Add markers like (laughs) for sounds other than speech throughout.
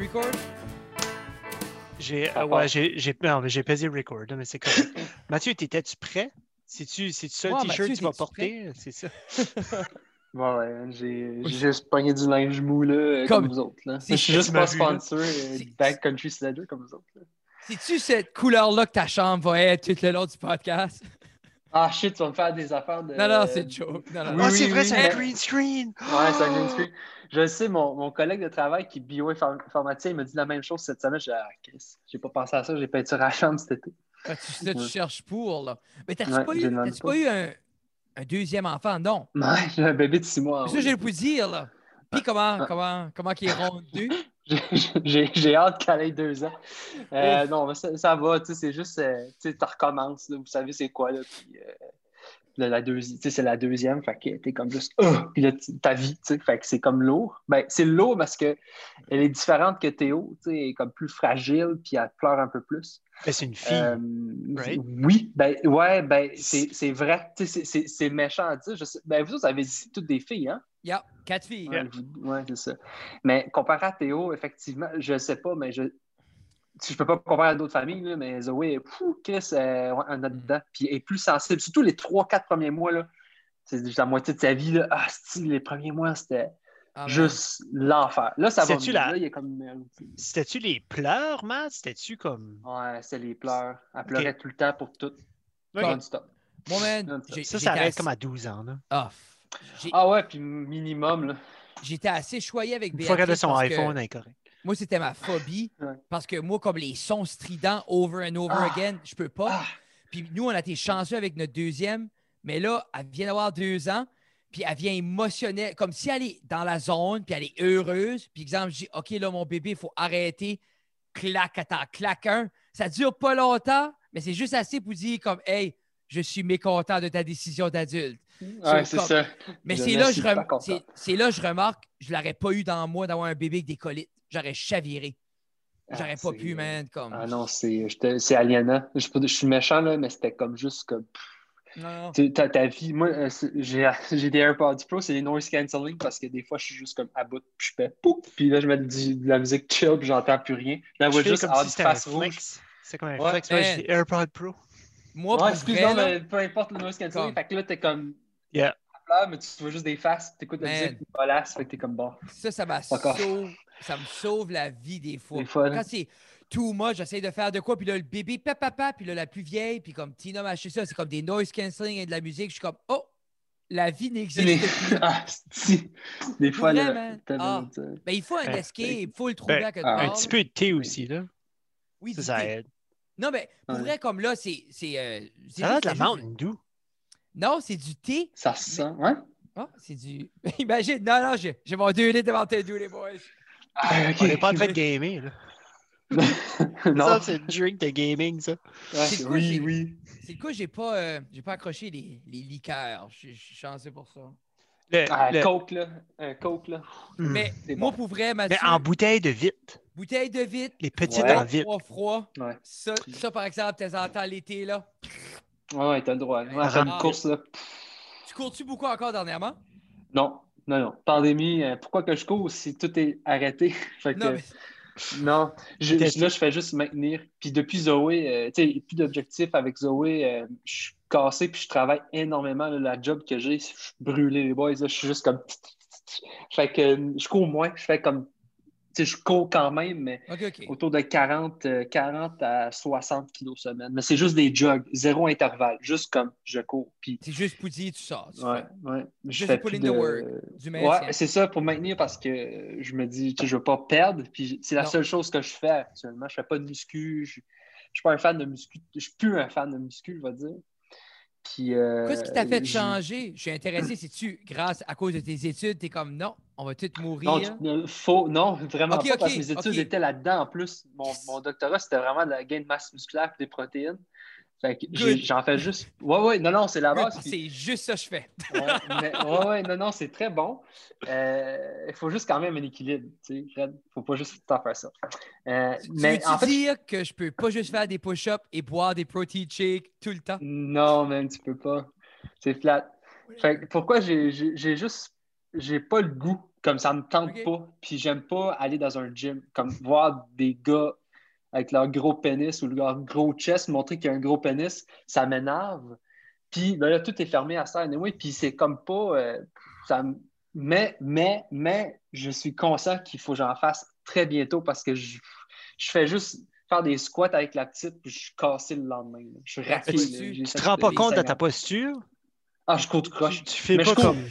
record? J'ai euh, part. ouais, j'ai j'ai non, mais j'ai pesé record, mais c'est correct. (laughs) Mathieu, t'étais-tu prêt? C'est-tu c'est ça le t-shirt Mathieu, que tu vas porter? C'est ça. (laughs) Ouais, ouais, j'ai j'ai juste pogné du linge mou là, Comme- comme, vous autres. Là. c'est- Je suis juste pas sponsor euh, C'est- Backcountry Sledger comme vous autres. là. C'est-tu cette couleur-là que ta chambre va être tout le long du podcast? Ah shit, tu vas me faire des affaires de. Non, non, c'est une joke. Non, non, Oui. Ah, oui, c'est vrai, oui, c'est un green screen! Ouais, c'est un green screen. Je sais, mon, mon collègue de travail qui est bioinformaticien, il m'a dit la même chose cette semaine. J'ai ah, Chris, j'ai pas pensé à ça, j'ai peinturé la chambre cet été. Ah, tu, là, tu Ouais. cherches pour, là. Mais t'as-tu Ouais, pas, eu, demande t'as-tu pas. pas eu un, un deuxième enfant? Non. Ouais, j'ai un bébé de six mois. Ça, j'ai le pu dire, là. Puis comment, Ah. comment, comment qu'il est rendu? (laughs) J'ai- hâte qu'elle ait deux ans. Euh, non, mais ça, ça va, tu sais, c'est juste, euh, tu sais, tu recommences, là, vous savez c'est quoi, là, puis euh, la, la deuxième, tu sais, c'est la deuxième, fait que t'es comme juste, oh! puis là, ta vie, tu sais, fait que c'est comme lourd. Ben, c'est lourd parce que elle est différente que Théo, tu sais, elle est comme plus fragile, puis elle pleure un peu plus. Ben, c'est une fille. Euh, right? Oui, ben, ouais, ben, c'est vrai, tu sais, c'est- méchant à dire. Je sais, ben, vous autres, avez dit toutes des filles, hein? Yeah, quatre filles. Ouais, c'est ça. Mais comparé à Théo, effectivement, je sais pas, mais je je peux pas comparer à d'autres familles, là, mais Zoé, pfou, Chris, euh, ouais, on a dedans. Puis elle est plus sensible. Surtout les trois, quatre premiers mois, là. C'est juste la moitié de sa vie, là. Ah, si, les premiers mois, c'était Ah, man. juste l'enfer. Là, ça va mieux. la- Là, il est comme une merde. C'était-tu les pleurs, Matt? C'était-tu comme. Ouais, c'est les pleurs. Elle pleurait tout le temps pour tout. Ok. Non-stop. Moi, man, Non, Ça, ça arrête assez- comme à 12 ans, là. Ah, Ah ouais, puis minimum, là. J'étais assez choyé avec Béatrice. fois qu'elle a son iPhone, elle est correcte. Moi, c'était ma phobie. (laughs) Ouais. Parce que moi, comme les sons stridents over and over Ah. again, je peux pas. Ah. Puis nous, on a été chanceux avec notre deuxième. Mais là, elle vient d'avoir deux ans. Puis elle vient émotionnelle, comme si elle est dans la zone, puis elle est heureuse. Puis exemple, je dis, OK, là, mon bébé, il faut arrêter. Clac, attends, clac un. Ça dure pas longtemps, mais c'est juste assez pour dire comme, hey, je suis mécontent de ta décision d'adulte. Ouais, c'est ça. Mais c'est là, je pas rem- content. c'est- c'est là je remarque, je l'aurais pas eu dans moi d'avoir un bébé avec des colites. J'aurais chaviré. J'aurais Ah, pas c'est- pu, man. Comme... Ah non, c'est aliénant. Je, je suis méchant, là, mais c'était comme juste comme. Non, Ta, ta vie, moi, euh, j'ai j'ai des AirPods Pro, c'est des noise cancelling parce que des fois, je suis juste comme à bout, puis je fais pouf, puis là, je mets du- de la musique chill, puis j'entends plus rien. Là, je vois juste comme hard si face rouge. flex. C'est comme un Ouais, flex. Ouais, j'ai des AirPods Pro. Moi, Ouais, pour excuse-moi, vrai, là, mais peu importe le noise cancelling. Comme- Fait que là, t'es comme. Yeah. Mais tu vois juste des faces, t'écoutes la musique, tu molasses, fait que t'es comme bon. ça, ça, m'a sauve, ça me sauve la vie des fois. Des fois. Quand c'est too much, j'essaie de faire de quoi, puis là, le bébé, papa, papa, puis là, la plus vieille, puis comme Tina m'a acheté ça, c'est comme des noise cancelling et de la musique. Je suis comme, oh, la vie n'existe plus. (laughs) Ah, si. Des fois, là. Ah. Ben, il faut un Ben, escape, il faut le trouver ben, à quelque part. Un petit peu de thé aussi, là. Oui, Ça, ça aide. Non, mais pour Ouais. vrai, comme là, c'est. c'est, euh, c'est Ça a de la Mountain Dew. Non, c'est du thé. Ça se sent, ouais? Ah, c'est du. (laughs) Imagine, non, non, j'ai j'ai mon deux litres de Mountain Dew, les boys. Ah. On n'est pas en train de gamer, là. (laughs) non. Ça, c'est le drink de gaming, ça. Ouais, C'est quoi, oui, oui. C'est le coup, j'ai pas, euh, j'ai pas accroché les, les liqueurs. Je je suis chanceux pour ça. Le- Ah, le- Coke, là. Un Coke, là. Hmm. Mais c'est moi, bon. pour vrai, Mathieu, Mais en bouteille de vitre. bouteille de vitre, Les petites Ouais. en vitre. froid, froid. Ouais. Ça, ça, par exemple, temps en temps, l'été, là. Ouais, ouais, t'as le droit. Ouais, faire une Ah. course, là. Tu cours-tu beaucoup encore dernièrement? Non, non, non. Pandémie, euh, pourquoi que je cours si tout est arrêté? (laughs) fait que, Non, mais non. Je- là, je fais juste maintenir. Puis depuis Zoé, euh, tu sais, plus d'objectifs avec Zoé, euh, je suis cassé, puis je travaille énormément. là, la job que j'ai, je suis brûlé, les boys. là, je suis juste comme. Fait que euh, je cours moins. Je fais comme. Tu sais, je cours quand même, mais autour de 40, euh, 40 à 60 kilos semaine. Mais c'est juste des jogs, zéro intervalle, juste comme je cours. Puis, C'est juste pour dire, tu sors. tu ouais, ouais. Je Juste fais put plus in de... the work, du maintien. Ouais, c'est ça, pour maintenir parce que je me dis, tu sais, je veux pas perdre. Puis c'est la Non. seule chose que je fais actuellement. Je fais pas de muscu. Je, je suis pas un fan de muscu. Je suis plus un fan de muscu, je vais dire. Puis. euh, Qu'est-ce qui t'a fait j'ai- changer? Je suis intéressé. C'est-tu grâce à cause de tes études, t'es comme non, on va tous Non, mourir. tu- euh, faux, non, vraiment pas, parce que mes études étaient là-dedans en plus. Mon, mon doctorat, c'était vraiment de la gain de masse musculaire et des protéines. Fait que j'en fais juste. Ouais, ouais, non, non, c'est la base. (laughs) puis- C'est juste ça que je fais. Ouais, mais- ouais, ouais, non, non, c'est très bon. Euh, Il faut juste quand même un équilibre. Il ne faut pas juste tout le temps faire ça. Euh, Tu mais veux-tu en fait, dire que je peux pas juste faire des push-ups et boire des protein shakes tout le temps? non, même, tu peux pas. C'est flat. Fait que pourquoi j'ai juste. J'ai pas le goût Comme ça me tente pas. Puis j'aime pas aller dans un gym. Comme voir des gars avec leur gros pénis ou leur gros chest montrer qu'il y a un gros pénis, ça m'énerve. Puis ben là, tout est fermé à ça. Anyway, puis c'est comme pas. euh, ça mais, mais, mais, je suis conscient qu'il faut que j'en fasse très bientôt parce que je, je fais juste faire des squats avec la petite puis je suis cassé le lendemain. là. Je suis raqué. tu- te rends pas compte de ta posture? Ah, je cours de croche. Tu, tu fais Mais pas je cours. comme.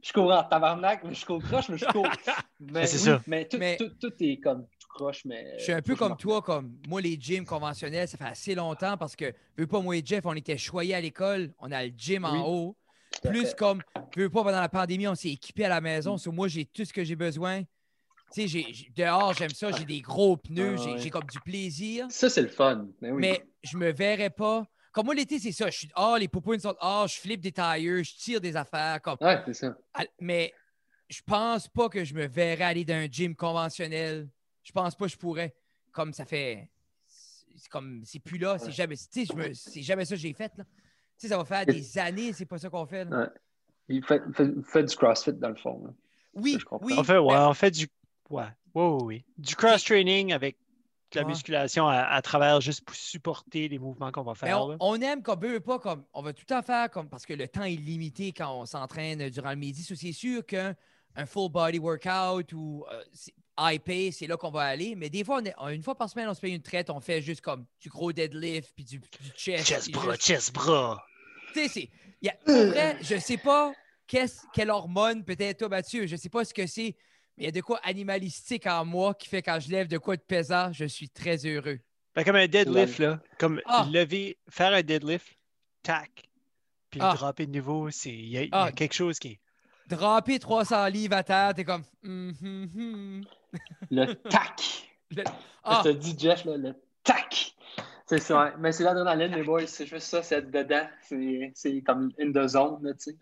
Je cours en tabarnak, mais je cours croche, mais je cours. (laughs) Mais, c'est oui, ça. Mais tout, Mais- tout, tout est comme tout croche, mais. Je suis un peu comme toi, comme moi, les gyms conventionnels, ça fait assez longtemps parce que, veux pas, moi et Jeff, on était choyés à l'école, on a le gym Oui. en haut. Plus comme, veux pas, pendant la pandémie, on s'est équipé à la maison. So, moi, j'ai tout ce que j'ai besoin. Tu sais, dehors, j'aime ça, j'ai des gros pneus, Ah j'ai ouais. j'ai comme du plaisir. Ça, c'est le fun. Mais oui. Mais je me verrais pas. Comme moi, l'été, c'est ça. Je suis, ah, les poupounes sont, ah, je flippe des tailleurs, je tire des affaires. Comme, Ouais, c'est ça. mais je pense pas que je me verrais aller dans un gym conventionnel. Je pense pas que je pourrais. Comme ça fait. C'est comme c'est plus là, c'est jamais. Tu sais, je me- c'est jamais ça que j'ai fait. Là. Tu sais, ça va faire des années, c'est pas ça qu'on fait. là. Ouais. Il fait, fait, fait du CrossFit dans le fond. là. Oui, oui. On fait, ouais, mais- on fait du. Ouais, ouais, ouais, ouais. Du cross-training avec la Ouais. musculation à, à travers juste pour supporter les mouvements qu'on va faire. on, aime qu'on veut pas comme on va tout temps faire comme parce que le temps est limité quand on s'entraîne durant le midi. C'est sûr qu'un un full body workout ou euh, c'est- high pay, c'est là qu'on va aller. Mais des fois, on est- une fois par semaine, on se paye une traite, on fait juste comme du gros deadlift puis du, du chest. Chest bras, juste- chest bras. Tu sais, c'est. je sais pas quelle hormone, peut-être toi, Mathieu, je sais pas ce que c'est, mais il y a de quoi animalistique en moi qui fait quand je lève de quoi de pesant, je suis très heureux. Comme un deadlift, là. Comme Ah. lever, faire un deadlift, tac, puis Ah. le dropper de nouveau, c'est il y, Ah. a quelque chose qui est. Dropper 300 livres à terre, t'es comme. hum, hum, hum. Le tac. (laughs) Le- Je Ah, te dis, Jeff, là, le tac. C'est ça. Mais c'est l'adrénaline, les boys. C'est juste ça, c'est être dedans. C'est c'est comme in the zone, là, tu sais.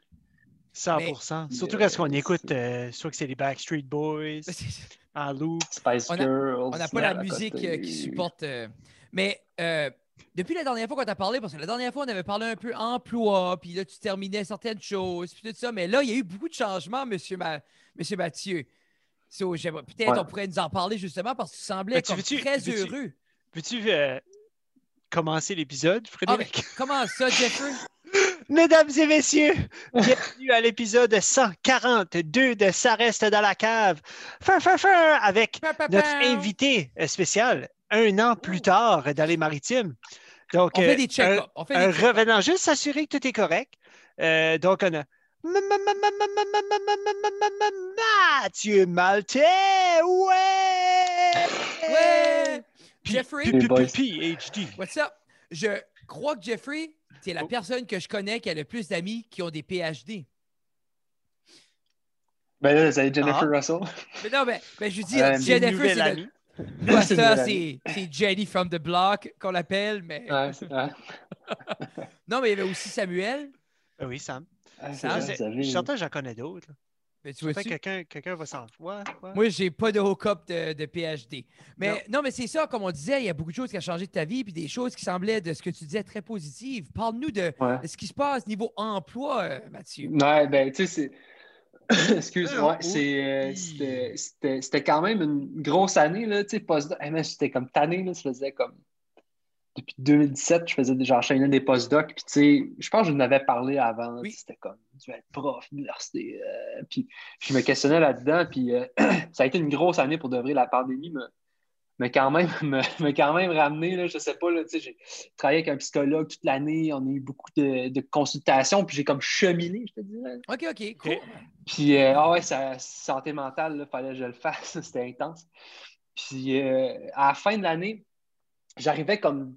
100%. Mais- Surtout quand on écoute, euh, soit que c'est les Backstreet Boys, (laughs) en loop. Spice On a- Girls. on n'a pas la musique euh, qui supporte. euh, Mais euh, depuis la dernière fois qu'on t'a parlé, parce que la dernière fois, on avait parlé un peu emploi, puis là, tu terminais certaines choses, puis tout ça. Mais là, il y a eu beaucoup de changements, monsieur, Ma- monsieur Mathieu. So, Peut-être Ouais. on pourrait nous en parler justement parce que tu semblais tu comme veux-tu- très heureux. Veux-tu euh, commencer l'épisode, Ah, mais Frédéric? comment ça, Jeffrey? (laughs) Mesdames et messieurs, bienvenue à l'épisode 142 de Ça reste dans la cave. Fin, fin, fin, avec notre invité euh, spécial un an plus tard dans les maritimes. Donc, On euh, fait des check-ups. On fait un des check-ups. revenant, juste s'assurer que tout est correct. Euh, donc, on a Mathieu Maltais, ouais! Ouais! Jeffrey? PhD. What's up? Je crois que Jeffrey, c'est la Oh. personne que je connais qui a le plus d'amis qui ont des PhD. Ben là, c'est Jennifer Ah. Russell? Mais non, mais, mais je dire, Euh, Jennifer, c'est le- (laughs) une ça, c'est Jenny from the block qu'on l'appelle, mais... Ouais, c'est- ouais. (laughs) Non, mais il y avait aussi Samuel. Ah oui, Sam. Ah, c'est Je vrai, suis certain que j'en connais d'autres. Mais tu vois-tu? quelqu'un quelqu'un va s'en. Ouais, ouais. Moi, j'ai pas de hook-up de, de PhD. Mais Non. non, mais c'est ça, comme on disait, il y a beaucoup de choses qui ont changé de ta vie, puis des choses qui semblaient, de ce que tu disais, très positives. Parle-nous de, Ouais. de ce qui se passe niveau emploi, euh, Mathieu. Ouais, ben, tu sais, c'est. (coughs) Excuse-moi, c'est, euh, c'était, c'était, c'était quand même une grosse année, là, tu sais, postdoc. Hey, man, j'étais comme tanné, là, ça faisait comme. Depuis 2017, je faisais déjà enchaîner des postdocs, puis tu sais, je pense que je vous en avais parlé avant, Oui. c'était comme, tu vas être prof d'université, euh, puis, je me questionnais là-dedans, puis euh, (clears throat) ça a été une grosse année pour de vrai, la pandémie me, mais quand même, (laughs) me, me quand même ramené, là, je sais pas, là, tu sais, j'ai travaillé avec un psychologue toute l'année, on a eu beaucoup de, de consultations, puis j'ai comme cheminé, je te dirais. OK, OK, cool. Puis, euh, ah ouais, ça, santé mentale, il fallait que je le fasse. (laughs) C'était intense. Puis, à la fin de l'année, j'arrivais comme,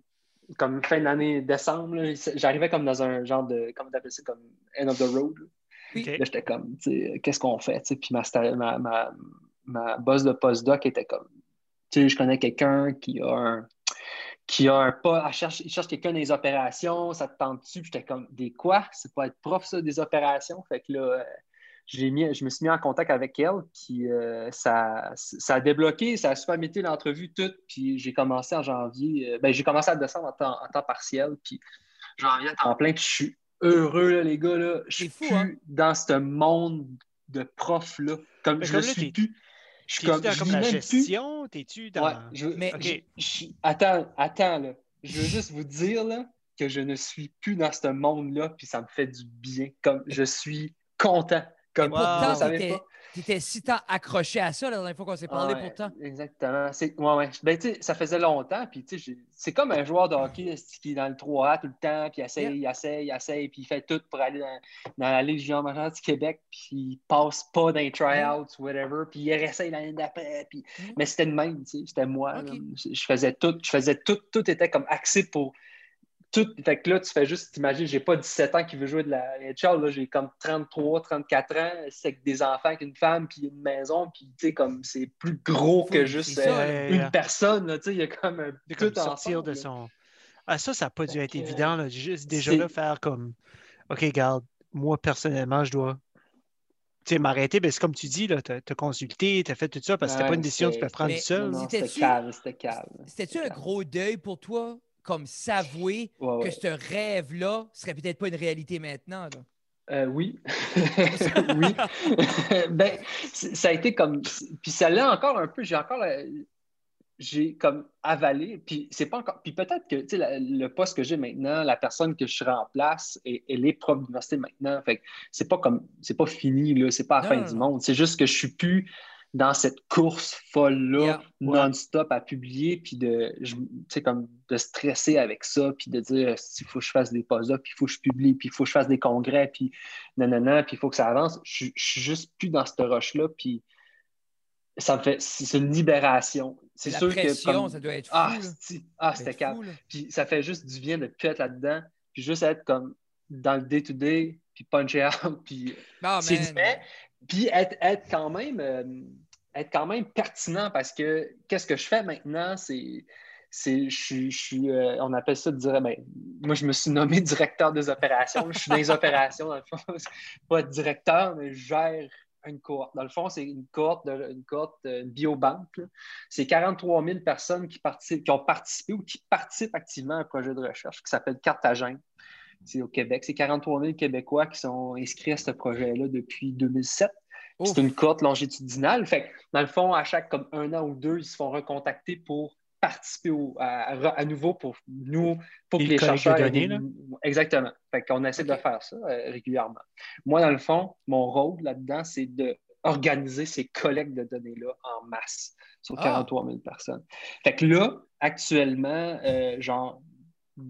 comme fin de l'année décembre, j'arrivais comme dans un genre de, comment t'appelles ça, comme end of the road. là. J'étais comme, tu sais, qu'est-ce qu'on fait? Puis ma, ma, ma, ma boss de postdoc était comme, tu sais, je connais quelqu'un qui a un, qui a un pas, elle cherche, il cherche quelqu'un les opérations, ça te tente dessus. Puis j'étais comme, des quoi? C'est pas être prof, ça, des opérations? Fait que là, euh, mis, je me suis mis en contact avec elle, puis euh, ça, ça a débloqué, ça a super été l'entrevue toute, puis j'ai commencé en janvier, euh, ben j'ai commencé à descendre en temps, en temps partiel, puis janvier temps plein, puis je suis heureux, là, les gars, là, je suis fou, hein? plus dans ce monde de profs, là. Comme Mais je comme le là, suis plus. Je suis comme, dans je comme vis la plus. gestion? T'es-tu dans. Ouais, je, Mais- je- attends, attends, là. Je veux juste vous dire, là, que je ne suis plus dans ce monde-là, puis ça me fait du bien. Comme, je suis content. Comme, pourtant, t'étais si tant accroché à ça la dernière fois qu'on s'est parlé, Ouais, pourtant. Exactement. Ouais, ouais. Ben, ça faisait longtemps, puis c'est comme un joueur de hockey qui est dans le 3A tout le temps, puis il essaye, il essaye, il essaye, puis il fait tout pour aller dans, dans la Ligue junior majeure du Québec, puis il passe pas dans les tryouts, whatever, puis il essaye l'année d'après, puis... Mm. mais c'était le même, c'était moi. Je faisais tout, je faisais tout, tout était comme axé pour tout. Fait que là, tu fais juste t'imaginer, j'ai pas 17 ans qui veut jouer de la NHL, là, j'ai comme 33, 34 ans, c'est avec des enfants, avec une femme, puis une maison, puis tu sais, comme c'est plus gros que juste ça, euh, une personne, là, tu sais, il y a comme un de comme tout sortir ensemble, de là. son. Ah, ça, ça n'a pas dû être évident. Là. Juste déjà là, faire comme OK, garde, moi personnellement, je dois tu sais, m'arrêter. Ben, c'est comme tu dis, tu as, consulté, tu as fait tout ça parce que c'était pas Ouais, une décision que tu peux prendre Mais- tout seul. Non, là. non, c'était C'était-tu- calme, c'était calme. C'était-tu un gros deuil pour toi, comme s'avouer Ouais, ouais. que ce rêve-là serait peut-être pas une réalité maintenant? là? Euh, oui. (laughs) oui. (laughs) ben, ça a été comme. Puis ça l'est encore un peu. J'ai encore. J'ai comme avalé. Puis c'est pas encore. Puis peut-être que tu sais, la- le poste que j'ai maintenant, la personne que je remplace, et- elle est prof d'université maintenant. Fait que c'est pas comme. C'est pas fini, là. C'est pas la Non, fin non, du monde. C'est juste que je suis plus dans cette course folle-là, Yeah. non-stop à publier, puis de, je- comme de stresser avec ça, puis de dire, il faut que je fasse des posts puis il faut que je publie, puis il faut que je fasse des congrès, puis nanana, puis il faut que ça avance. Je, je suis juste plus dans cette roche-là, puis ça me fait, c'est une libération. C'est sûr pression, que comme- ça doit être fou. ah, ah, c'était calme. Puis ça fait juste du bien de plus être là-dedans, puis juste être comme dans le day-to-day, puis puncher out, (laughs) puis Ah, c'est. Puis être, être quand même euh, être quand même pertinent parce que qu'est-ce que je fais maintenant, c'est. je, suis- euh, on appelle ça dire, ben, moi je me suis nommé (laughs) directeur des opérations. Je suis dans les opérations, dans le fond. (laughs) Pas directeur, mais je gère une cohorte. Dans le fond, c'est une cohorte, une cohorte, euh, une biobanque. C'est 43 000 personnes qui, participent, qui ont participé ou qui participent activement à un projet de recherche qui s'appelle Cartagène. C'est au Québec. C'est 43 000 Québécois qui sont inscrits à ce projet-là depuis 2007. Ouf. C'est une cohorte longitudinale. Fait que, dans le fond, à chaque comme un an ou deux, ils se font recontacter pour participer au- à, nouveau pour nous, pour que le les de chercheurs. aient données, là? Exactement. Fait qu'on essaie de faire ça euh, régulièrement. Moi, dans le fond, mon rôle là-dedans, c'est d'organiser ces collectes de données-là en masse sur Ah. 43 000 personnes. Fait que là, actuellement, euh, genre,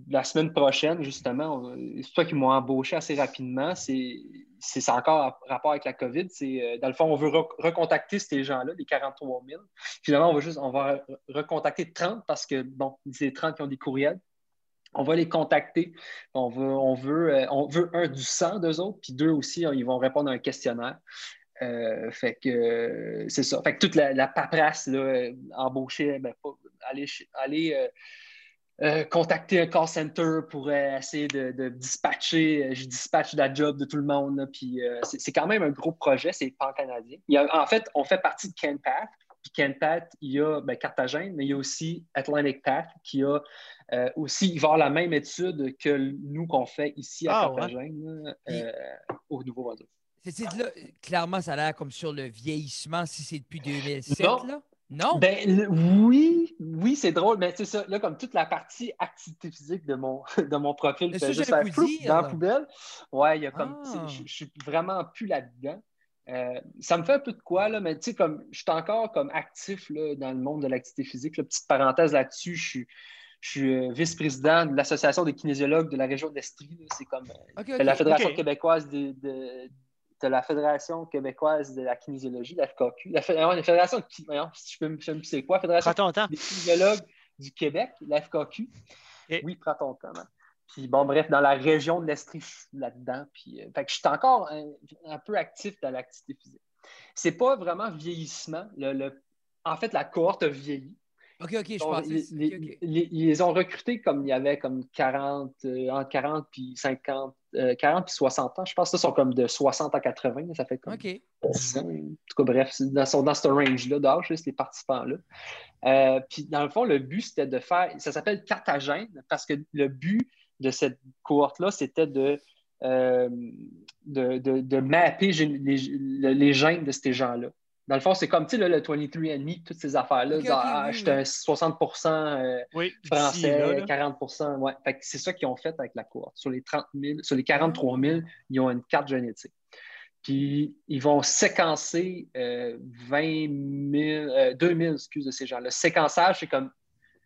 la semaine prochaine, justement, c'est toi qui m'ont embauché assez rapidement. C'est encore en rapport avec la COVID. Euh, dans le fond, on veut re- recontacter ces gens-là, les 43 000. Finalement, on va juste on va re- recontacter 30 parce que, bon, c'est 30 qui ont des courriels. On va les contacter. On veut, on veut, euh, on veut un du sang d'eux autres, puis deux aussi, ils vont répondre à un questionnaire. Euh, fait que c'est ça. Fait que toute la, paperasse, là, embaucher, ben, pas, aller, aller euh, contacter un call center pour euh, essayer de, de dispatcher. euh, Je dispatche la job de tout le monde. là, puis c'est quand même un gros projet, c'est pan-canadien. En fait, on fait partie de CanPath. Puis CanPath, il y a ben, Carthagène, mais il y a aussi Atlantic Path qui a euh, aussi, il va avoir la même étude que nous qu'on fait ici à Ah, ouais. Euh, au Nouveau-Brunswick. Clairement, ça a l'air comme sur le vieillissement si c'est depuis 2007. Non. Là? Non? Ben le- oui, oui, c'est drôle, mais c'est ça, là, comme toute la partie activité physique de mon, (laughs) de mon profil, ça, juste faire dire. dans la poubelle. Ouais, il y a comme, Ah. je, je suis vraiment plus là-dedans. Euh, ça me fait un peu de quoi, là, mais tu sais, comme, je suis encore comme actif là, dans le monde de l'activité physique. là. petite parenthèse là-dessus, je suis, je suis euh, vice-président de l'Association des kinésiologues de la région d'Estrie. C'est comme euh, la. Fédération québécoise de, de, la Fédération québécoise de la kinésiologie, la FKQ. La, Fédération, si je peux me c'est quoi, Fédération Prends ton temps. des kinésiologues du Québec, la FKQ. Et- Oui, prends ton temps. hein. Puis bon, bref, dans la région de l'Estrie, je suis là-dedans. Puis, euh, fait que je suis encore un, un peu actif dans l'activité physique. C'est pas vraiment vieillissement. Le, le- en fait, la cohorte a vieilli. OK, OK, je les- OK. les- ils les ont recrutés comme il y avait comme 40, euh, entre 40 puis 50, euh, 40 puis 60 ans. Je pense que ça sont comme de 60 à 80. là, Ça fait comme OK. 10 ans. En tout cas, bref, dans, sont dans ce range-là d'âge, ces participants-là. Euh, puis dans le fond, le but, c'était de faire, ça s'appelle Cartagène, parce que le but de cette cohorte-là, c'était de, euh, de, de, de mapper les, les gènes de ces gens-là. Dans le fond, c'est comme, tu sais, le 23andMe, toutes ces affaires-là. Ok, ok, ah, oui, j'étais oui. un 60 euh, Oui, français, d'ici, là, là. 40 ouais. Fait que c'est ça qu'ils ont fait avec la cohorte. Sur les 30 000, sur les 43 000, ils ont une carte génétique. Puis ils vont séquencer euh, 20 000, euh, 2 000, excuse, de ces gens. Le séquençage, c'est comme,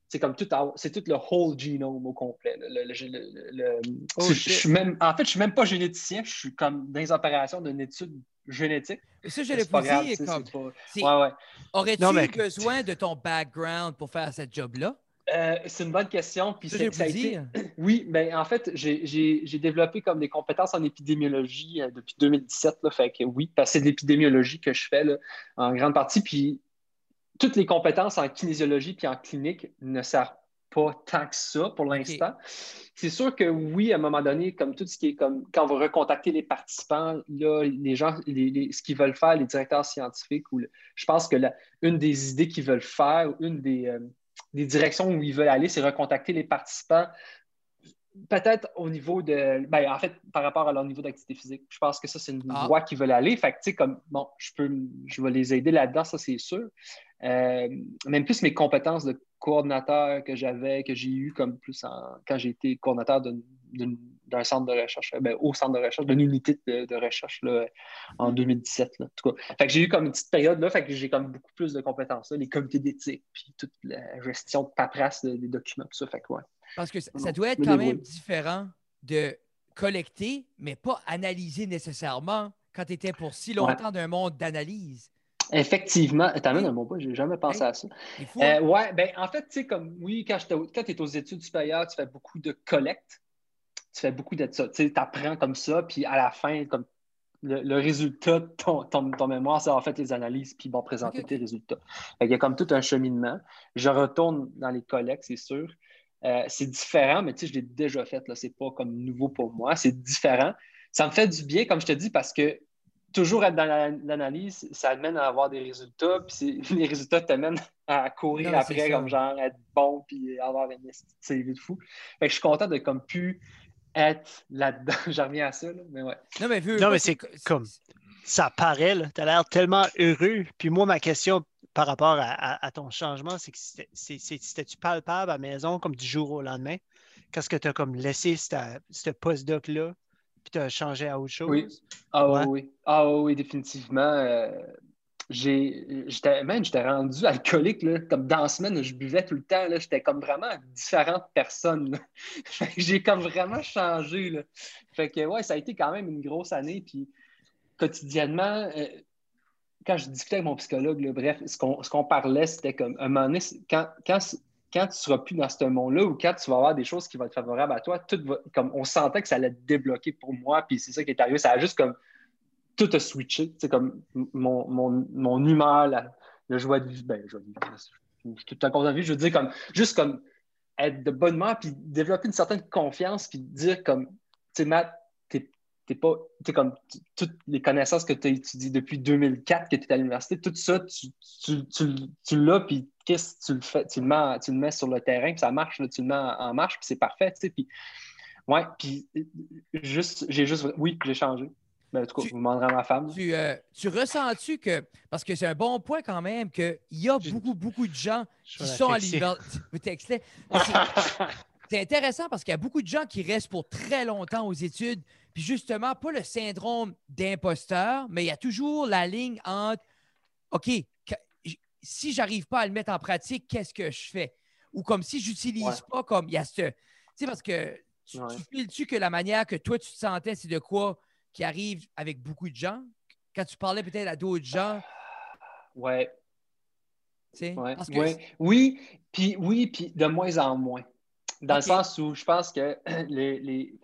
c'est comme tout, c'est tout le whole genome au complet. là. Le- le- le- le- Oh, je- suis même, en fait, je suis même pas généticien, je suis comme dans les opérations d'une étude génétique. Ça, je C'est l'ai pas dit. Comme, pas- Ouais, ouais. Aurais-tu mais- besoin de ton background pour faire cette job-là? Euh, c'est une bonne question. Puis Ça, c'est- j'ai ça a été-. (clears throat) Oui, ben en fait, j'ai- j'ai j'ai développé comme des compétences en épidémiologie euh, depuis 2017. Là, fait que oui, parce que c'est de l'épidémiologie que je fais là, en grande partie. Puis toutes les compétences en kinésiologie puis en clinique ne servent pas tant que ça pour l'instant. C'est sûr que oui, à un moment donné, comme tout ce qui est comme quand on va recontacter les participants, là, les gens, les- les- ce qu'ils veulent faire, les directeurs scientifiques, ou le- je pense que la- une des idées qu'ils veulent faire, une des, euh, des directions où ils veulent aller, c'est recontacter les participants peut-être au niveau de. Ben, en fait, par rapport à leur niveau d'activité physique. Je pense que ça, c'est une Ah. voie qu'ils veulent aller. Fait que, tu sais, comme, bon, je peux, je vais les aider là-dedans, ça, c'est sûr. Euh, même plus mes compétences de coordinateur que j'avais, que j'ai eu comme plus en- quand j'ai été d'une- d'un centre de recherche, ben, au centre de recherche, d'une unité de, de recherche là, en 2017. Là, en tout cas. Fait que j'ai eu comme une petite période là, fait que j'ai comme beaucoup plus de compétences, là, les comités d'éthique, puis toute la gestion de paperasse de- des documents, tout ça. Fait que, ouais. Parce que ça, ça doit être quand même différent de collecter, mais pas analyser nécessairement quand tu étais pour si longtemps d'un monde d'analyse. Effectivement, t'amènes un bon point, j'ai jamais pensé Hey. à ça. Euh, ouais, ben en fait, tu sais, comme oui, quand tu es aux études supérieures, tu fais beaucoup de collecte. Tu fais beaucoup de ça. Tu apprends comme ça, puis à la fin, comme le, le résultat de ton, ton, ton mémoire, c'est en fait les analyses, puis bon, présenter tes résultats. Il y a comme tout un cheminement. Je retourne dans les collectes, c'est sûr. Euh, c'est différent, mais tu sais, je l'ai déjà fait, là. C'est pas comme nouveau pour moi. C'est différent. Ça me fait du bien, comme je te dis, parce que toujours être dans la- l'analyse, ça amène à avoir des résultats, puis c'est- (laughs) les résultats t'amènent à courir Non, c'est après, comme genre être bon, puis avoir une CV de fou. Fait que je suis content de comme pu être là-dedans. (laughs) J'en reviens à ça, là, mais ouais. Non, mais, veux, Non, mais c'est comme- Ça paraît, là. Tu as l'air tellement heureux. Puis moi, ma question par rapport à, à- à ton changement, c'est que c'était- c'est- c'est- c'était-tu palpable à la maison comme du jour au lendemain? Qu'est-ce que tu as comme laissé ce postdoc-là, puis tu as changé à autre chose? Oui. Ah Ouais. oui, ah oui, définitivement. euh, j'étais, man, j'étais rendu alcoolique, là, comme dans la semaine, je buvais tout le temps, là, j'étais comme vraiment différentes personnes. là. (laughs) Fait que j'ai comme vraiment changé. Là. Fait que ouais, ça a été quand même une grosse année. Puis quotidiennement, euh, quand je discutais avec mon psychologue, là, bref, ce qu'on, ce qu'on parlait, c'était comme un moment donné, quand, quand, quand tu seras plus dans ce monde-là ou quand tu vas avoir des choses qui vont être favorables à toi, tout comme on sentait que ça allait te débloquer pour moi, puis c'est ça qui est arrivé. Ça a juste comme tout a switché. C'est comme mon, mon, mon humeur, la, joie de vivre. Ben. Je tout le temps de. Je veux dire, comme, juste comme être de bonne humeur, puis développer une certaine confiance, puis dire comme, tu sais, Matt, t'es t'es pas, sais, comme, toutes les connaissances que tu as étudiées depuis 2004, que tu es à l'université, tout ça, tu, tu, tu, tu l'as, puis qu'est-ce que tu le fais, tu le mets, tu le mets sur le terrain, puis ça marche, là, tu le mets en, marche, puis c'est parfait, tu sais, puis, ouais, puis, juste, j'ai juste, oui, j'ai changé. Ben, en tout cas, Tu- vous demanderez à ma femme. Tu, euh, tu ressens-tu que, parce que c'est un bon point quand même, qu'il y a Je- beaucoup, beaucoup de gens qui sont à l'université. Mais (laughs) c'est- intéressant parce qu'il y a beaucoup de gens qui restent pour très longtemps aux études, puis justement, pas le syndrome d'imposteur, mais il y a toujours la ligne entre OK, si j'arrive pas à le mettre en pratique, qu'est-ce que je fais? Ou comme si j'utilise Ouais. pas comme il y a ce. Tu sais, parce que tu, Ouais. tu files-tu que la manière que toi tu te sentais, c'est de quoi qui arrive avec beaucoup de gens? Quand tu parlais peut-être à d'autres gens, Ouais, tu sais? ouais, Parce que ouais. Oui, puis oui, puis de moins en moins. Dans le sens où je pense que (clears throat) les. les-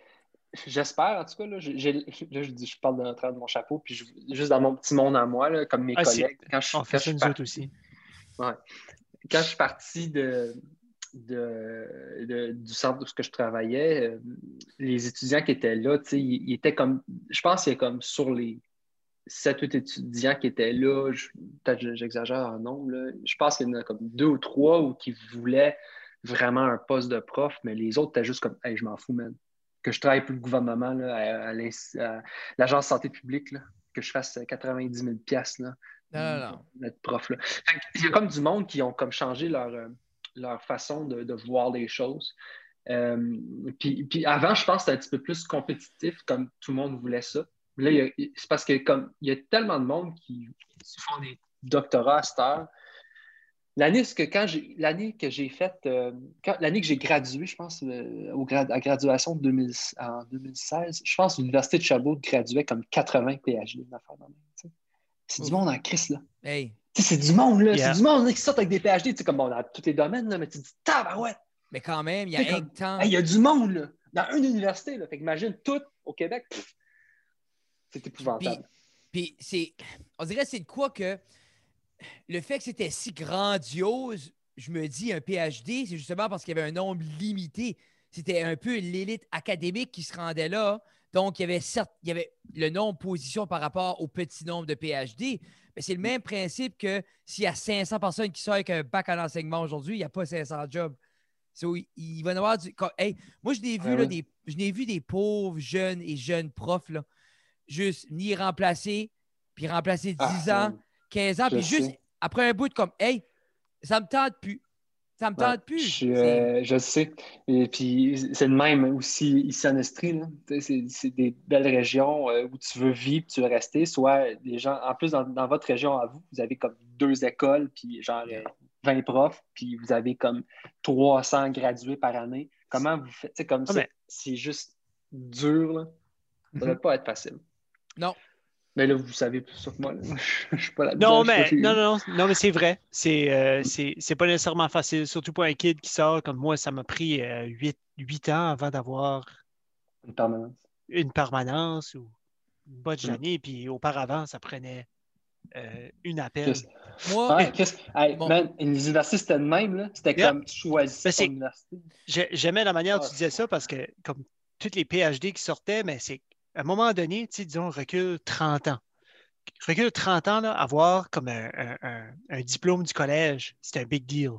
J'espère, en tout cas, là, là, je, dis, je parle de, de mon chapeau, puis je- juste dans mon petit monde à moi, là, comme mes Ah, collègues. Quand je, On quand fait je ça nous par- autres aussi. Quand je suis parti de, de- du centre où je travaillais, euh, les étudiants qui étaient là, ils, ils étaient comme, je pense qu'il y a comme sur les 7-8 étudiants qui étaient là, peut-être j'exagère en nombre, là, je pense qu'il y en a comme deux ou trois ou qui voulaient vraiment un poste de prof, mais les autres étaient juste comme, hey, je m'en fous, man. Que je travaille pour le gouvernement, à, l'Agence de santé publique, là, que je fasse 90 000 piastres, là. Non, non, non. Notre prof, là. Il y a comme du monde qui ont comme changé leur, euh, leur façon de, de voir les choses. Euh, puis, puis avant, je pense que c'était un petit peu plus compétitif, comme tout le monde voulait ça. Là, c'est parce que comme il y a tellement de monde qui, qui font des doctorats à cette heure. L'année que quand j'ai l'année que j'ai faite, euh, l'année que j'ai gradué, je pense, euh, au grad- à graduation de 2000 en 2016, je pense que l'Université de Chabot graduait comme 80 PhD une affaire C'est du monde en crise, là. Hey, c'est du monde, là. Yeah. C'est du monde là, qui sort avec des PhD, tu sais, comme bon, dans tous les domaines, là, mais tu te dis, tabarouette! mais quand même, il y a un temps. Hey, Il y a du monde, là, dans une université, là. Fait qu'imagine tout au Québec. c'est épouvantable. Puis c'est. On dirait c'est de quoi que le fait que c'était si grandiose, je me dis un PhD, c'est justement parce qu'il y avait un nombre limité. C'était un peu l'élite académique qui se rendait là. Donc, il y avait certes, il y avait le nombre de positions par rapport au petit nombre de PhD. Mais c'est le même principe que s'il y a 500 personnes qui sortent avec un bac en enseignement aujourd'hui, il n'y a pas 500 jobs. So, il- va y avoir du. hey, moi, je n'ai vu, Ouais, là, des, je n'ai vu des pauvres jeunes et jeunes profs là, juste ni remplacer, puis remplacer 10 Ah, ans, 15 ans, puis juste après un bout de comme, hey, ça me tente plus. Ça me Ouais, tente plus. Je, C'est- euh, je sais. Et puis, c'est le même aussi ici en Estrie. C'est c'est des belles régions euh, où tu veux vivre, tu veux rester. Soit des gens, en plus, dans, dans votre région à vous, vous avez comme deux écoles, puis genre euh, 20 profs, puis vous avez comme 300 gradués par année. Comment vous faites? Tu sais, comme Ah, ça, mais- c'est juste dur. Là. Ça ne Mhm. doit pas être facile. Non. Mais là, vous savez plus ça que moi. là. (laughs) Je ne suis pas là-dedans. Non, je mais, non, non, non, non, mais c'est vrai. C'est euh, c'est c'est pas nécessairement facile, surtout pour un kid qui sort comme moi. Ça m'a pris euh, 8, ans avant d'avoir Une permanence. une permanence ou une bonne Mm. année. Puis auparavant, ça prenait euh, une appel. Moi, Ouais, hey, Bon. man, une université, c'était le même. là. C'était Yeah. comme tu choisis Ben, J'aimais la manière dont Ah, tu disais ça parce que, comme toutes les PhD qui sortaient, mais c'est à un moment donné, disons, recule 30 ans. Recule 30 ans, là, avoir comme un, un- un- un diplôme du collège, c'est un big deal.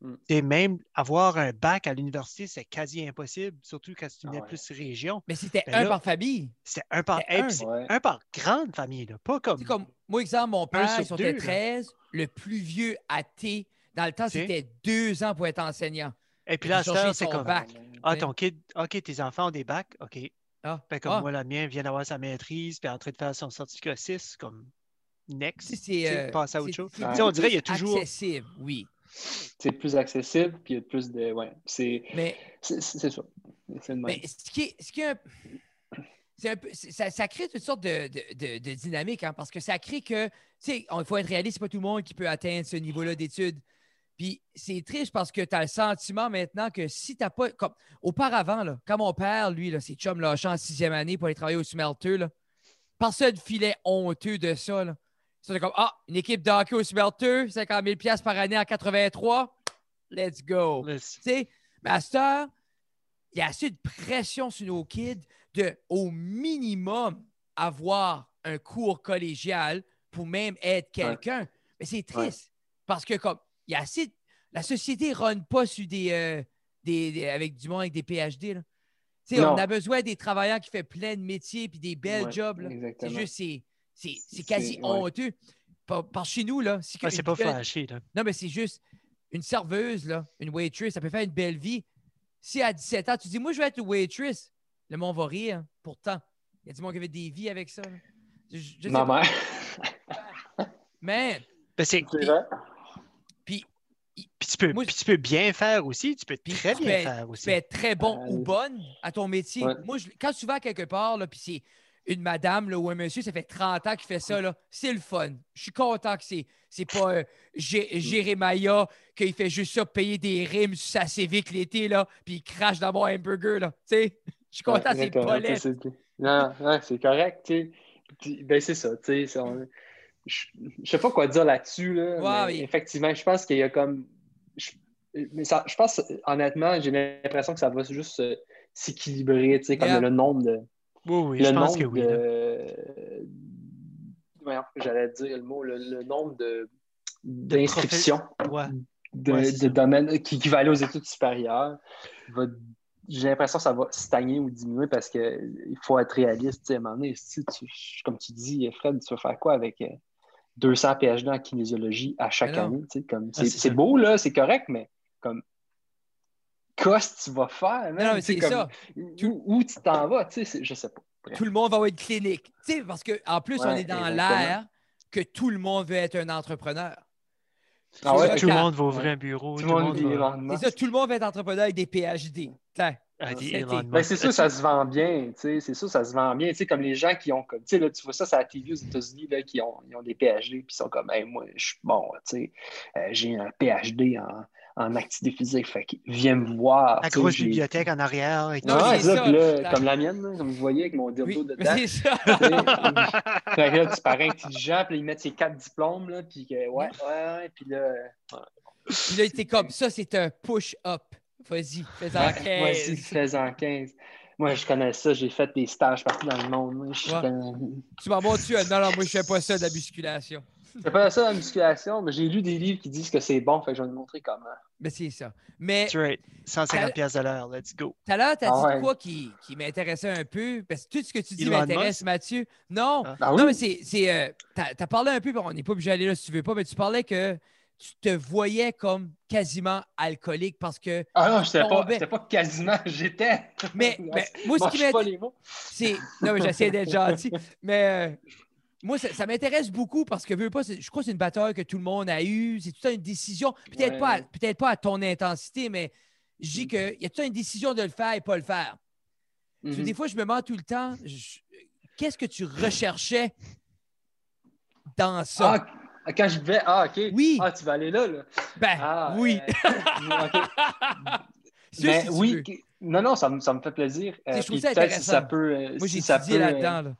Mm. Et même avoir un bac à l'université, c'est quasi impossible, surtout quand tu Ah venais ouais. plus région. mais c'était Ben un là- par famille. C'était un par, hey, un. Ouais. un par grande famille, là, pas comme. C'est comme, moi, exemple, mon père, sur il sortait deux, là. 13, le plus vieux athée. Dans le temps, c'était deux ans pour être enseignant. Et puis là, c'est comme. bac. Ah, ton kid, OK, tes enfants ont des bacs, OK. Ah, Ben, comme ah, moi, la mienne vient d'avoir sa maîtrise, puis est en train de faire son certificat 6, comme next. c'est. euh, passer à autre chose. c'est Tu sais, on dirait qu'il y a plus toujours- accessible, oui. C'est plus accessible, puis il y a plus de. Ouais, c'est Mais c'est- c'est ça. C'est le même. Mais ce qui est, ce qui est un- c'est un peu- ça, ça crée toutes sortes de, de, de- de dynamiques, hein, parce que ça crée que, tu sais, il faut être réaliste, c'est pas tout le monde qui peut atteindre ce niveau-là d'études. Puis c'est triste parce que tu as le sentiment maintenant que si tu n'as pas. Comme, auparavant, là, quand mon père, lui, là, ses chums lâchaient en sixième année pour aller travailler au smelter, là, personne filait honteux de ça. Là. C'était comme Ah, une équipe de hockey au smelter, 50 000 piastres par année en 83, let's go. Là, Tu sais, mais à cette heure, il y a assez de pression sur nos kids de, au minimum, avoir un cours collégial pour même être quelqu'un. Mais c'est triste parce que, comme, y a assez. de- La société ne run pas sur des, euh, des, des- avec du monde avec des PhD. Là. Tu sais, Non. on a besoin des travailleurs qui font plein de métiers puis des belles Ouais, jobs. C'est juste, c'est- c'est c'est C'est- quasi ouais. honteux. Par, par chez nous, là, si ah, c'est pas fâché, là. non, mais c'est juste une serveuse, là, une waitress, ça peut faire une belle vie. Si à 17 ans, tu dis, moi, je vais être une waitress, le monde va rire. Pourtant, il y a du monde qui avait des vies avec ça. là. Je, je sais Ma pas. mère. Mais, Ben, c'est- Puis tu, peux, Moi, puis tu peux bien faire aussi, tu peux très tu bien peux- faire tu aussi. peux être très bon Euh, ou bonne à ton métier. ouais. Moi, je- quand tu vas quelque part, là, puis c'est une madame là, ou un monsieur, ça fait 30 ans qu'il fait ça, là, c'est le fun. Je suis content que c'est, c'est pas euh, Jé- Jérémaya qu'il fait juste ça, payer des rimes sur sa Civic l'été, là, puis il crache dans mon hamburger. Là, tu. (laughs) Je suis content, Ouais, c'est pas Non, ouais, c'est correct, tu Ben, c'est ça, tu on- Je je sais pas quoi dire là-dessus, là, mais oui. effectivement, je pense qu'il y a comme. Je, mais ça, je pense, honnêtement, j'ai l'impression que ça va juste euh, s'équilibrer, tu sais, comme Yeah. le nombre de. Oui, oui, le je pense que oui. de. J'allais dire le mot, le, le nombre de d'inscriptions Ouais. de, Ouais, domaines qui, qui va aller aux études supérieures. va- J'ai l'impression que ça va stagner ou diminuer parce qu'il faut être réaliste. tu sais, À un moment donné, si tu- comme tu dis, Fred, tu vas faire quoi avec. Euh, 200 PhD en kinésiologie à chaque année. tu sais, Comme, Ah, c'est c'est c'est ça. beau, là, c'est correct, mais comme, qu'est-ce que tu vas faire? man? Non, c'est comme, ça. Où, où tu t'en vas? Tu sais, je sais pas. Bref. Tout le monde va une clinique. Tu sais, parce qu'en plus, on est dans l'ère que tout le monde veut être un entrepreneur. Ah ouais, Tout le monde va ouvrir un bureau. Tout le monde va... C'est ça, tout le monde veut être entrepreneur avec des PhD. Ah, Ben, c'est sûr, ça se vend bien, tu sais, c'est sûr, ça se vend bien, tu sais, comme les gens qui ont, comme, tu sais, là, tu vois ça, c'est à la TV aux États-Unis, là, qui ont, ils ont des PhD, puis ils sont comme, hey, moi, je suis bon, tu sais, euh, j'ai un PhD en, en activité physique, fait que viens me voir, La grosse bibliothèque en arrière. Et tout. Non, ça, ça, là, comme la mienne, là, comme vous voyez, avec mon dildo Oui, dedans. c'est ça. Fait que là, tu parais intelligent, puis là, ils mettent ses quatre diplômes, là, puis que, ouais, ouais, ouais, puis là, Puis là, t'es comme ça, c'est un push-up. Vas-y, fais-en Ouais, moi aussi, 15. faisant 15. Moi, je connais ça, j'ai fait des stages partout dans le monde. moi, Je Ouais. connais- Tu m'en montres-tu? Non, non, moi, je fais pas ça de la musculation. Je fais pas ça la musculation, mais j'ai lu des livres qui disent que c'est bon, fait que je vais te montrer comment. Mais c'est ça. Mais That's right. 150 Ça- pièces de l'heure. Let's go. tout à l'heure, t'as Ah dit ouais. quoi qui, qui m'intéressait un peu? Parce que tout ce que tu dis m'intéresse, Mathieu. Non, Ah. Ah non, mais c'est. c'est, euh, t'as, t'as parlé un peu, bon, on n'est pas obligé d'aller là si tu veux pas, mais tu parlais que tu te voyais comme quasiment alcoolique parce que. Ah non, j'étais pas, pas quasiment, (laughs) j'étais. Mais, (laughs) mais moi, ce qui m'intéresse. c'est. Non, mais j'essaie d'être (laughs) gentil. Mais euh, moi, ça, ça m'intéresse beaucoup parce que veux pas, je crois que c'est une bataille que tout le monde a eue. C'est tout le temps une décision. Peut-être Ouais. pas, à- peut-être pas à ton intensité, mais je dis qu'il y a tout le temps une décision de le faire et pas le faire. Mhm. Des fois, je me demande tout le temps, je- qu'est-ce que tu recherchais dans ça? Ah, quand je vais. Ah, ok. Oui. Ah, tu vas aller là, là. ben, Ah, oui. euh, (laughs) ok. Juste Mais si tu oui. veux. Non, non, ça me, ça me fait plaisir. je Euh, trouve ça peut-être si intéressant. ça peut. euh, Moi, j'ai si ça étudié peut, euh, là-dedans.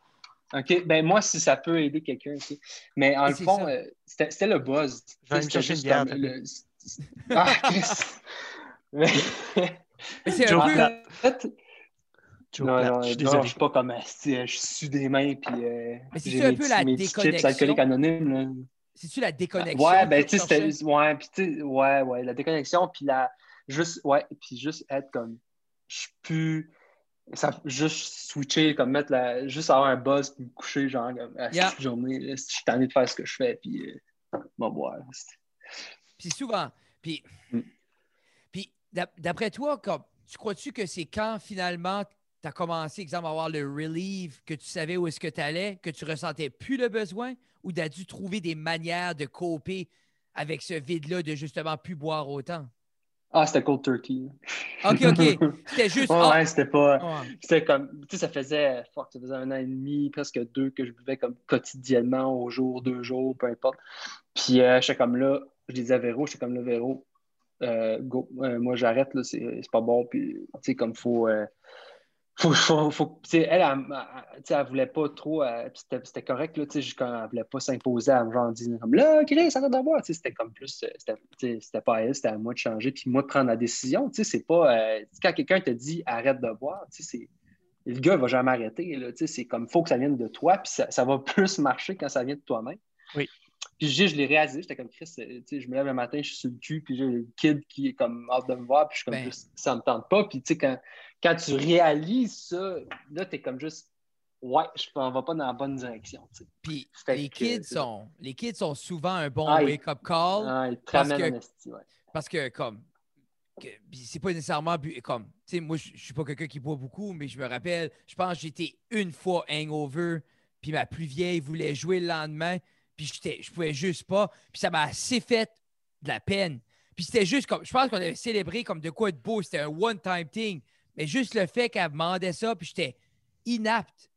là. OK. Ben, moi, si ça peut aider quelqu'un, sais. Mais en le fond, ça. euh, c'était c'était le buzz. Je vais chercher une bière, le- (laughs) Ah, Chris. Mais- Mais c'est un peu. Platt. En fait, Joe non, Platt, non, je suis non, désolé. je suis pas comme je suis des mains puis euh, Mais c'est j'ai un mes peu petits- la déconnexion? alcooliques anonymes là. C'est-tu la déconnexion? Ouais, ben tu sais ouais, puis ouais ouais, la déconnexion puis la juste ouais, puis juste être comme je suis plus ça juste switcher comme mettre la juste avoir un buzz puis me coucher genre comme à Yeah. cette journée, là, je suis tanné de faire ce que je fais puis euh, m'en boire. Puis souvent. Puis, Mm. puis d'ap- d'après toi, comme, tu crois-tu que c'est quand finalement tu as commencé, exemple, à avoir le relief, que tu savais où est-ce que tu allais, que tu ressentais plus le besoin ou tu as dû trouver des manières de coper avec ce vide-là de justement plus boire autant? Ah, c'était cold turkey. OK, OK. C'était (laughs) juste. Ouais, ouais, c'était pas ouais. C'était comme, tu sais, ça faisait, fuck, ça faisait un an et demi, presque deux, que je buvais comme quotidiennement, au jour, deux jours, peu importe. Puis euh, j'étais comme là, je disais à Véro, j'étais comme là, Véro, euh, go, euh, moi j'arrête, là, c'est c'est pas bon, puis tu sais, comme faut. Faut, elle, elle, elle, elle voulait pas trop, euh, c'était correct, là, elle voulait pas s'imposer à me genre en disant comme là, Chris, boire, tu sais, c'était comme plus, euh, c'était pas à elle, c'était à moi de changer, puis moi de prendre la décision, c'est pas, euh, quand quelqu'un te dit arrête de boire, le gars va jamais arrêter, c'est comme, faut que ça vienne de toi, puis ça, ça va (laughs) plus marcher quand ça vient de toi-même. Oui. Puis je, je l'ai réalisé, j'étais comme Chris, euh, tu sais, je me lève le matin, je suis sur le cul, puis j'ai le kid qui est comme hâte de me voir, puis je suis comme Ben. ça me tente pas, puis tu sais, quand, quand tu réalises ça, là, t'es comme juste, ouais, je m'en vais pas dans la bonne direction, tu sais. Puis les que, kids, sont, les kids sont souvent un bon Ah, wake-up call. Ah, te parce que- en esti, ouais. Parce que, comme, c'est pas nécessairement comme, tu sais, moi, je je suis pas quelqu'un qui boit beaucoup, mais je me rappelle, je pense que j'étais une fois hangover, puis ma plus vieille voulait jouer le lendemain, puis je pouvais juste pas, puis ça m'a assez fait de la peine. Puis c'était juste comme, je pense qu'on avait célébré comme de quoi de beau, c'était un one-time thing, mais juste le fait qu'elle demandait ça, puis j'étais inapte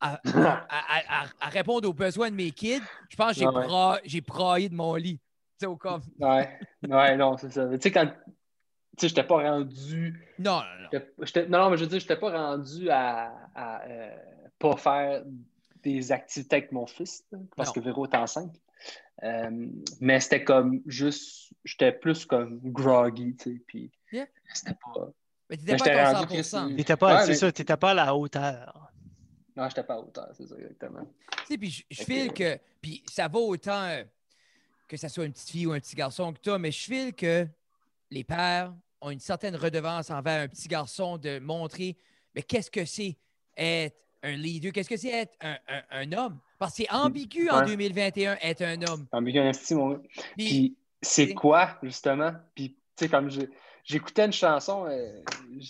à, à- (laughs) à- à- à répondre aux besoins de mes kids, je pense que j'ai, ouais. j'ai de mon lit. Tu sais, au comme, Ouais, ouais, non, c'est ça. Tu sais, quand, tu sais, j'étais pas rendu, non, non, non. j'étais- non, non, mais je veux dire, j'étais pas rendu à, à, euh, pas faire des activités avec mon fils, là, parce Non. que Véro est enceinte. Euh, mais c'était comme juste, j'étais plus comme groggy, tu sais, puis Yeah. c'était pas, Mais t'étais pas j'étais à ton rendu 100%. que T'étais pas, Ouais, c'est mais- ça, t'étais pas à la hauteur. non, j'étais pas à hauteur, c'est ça, exactement. Tu sais, puis je, file que- que. Puis ça va autant euh, que ça soit une petite fille ou un petit garçon que toi, mais je file que les pères ont une certaine redevance envers un petit garçon de montrer mais qu'est-ce que c'est être un leader, qu'est-ce que c'est être un, un- un homme? Parce que c'est ambigu en Ouais. 2021 être un homme. Bien investi, mon. Puis, Puis c'est quoi, justement? Puis, tu sais, comme je- j'écoutais une chanson, euh,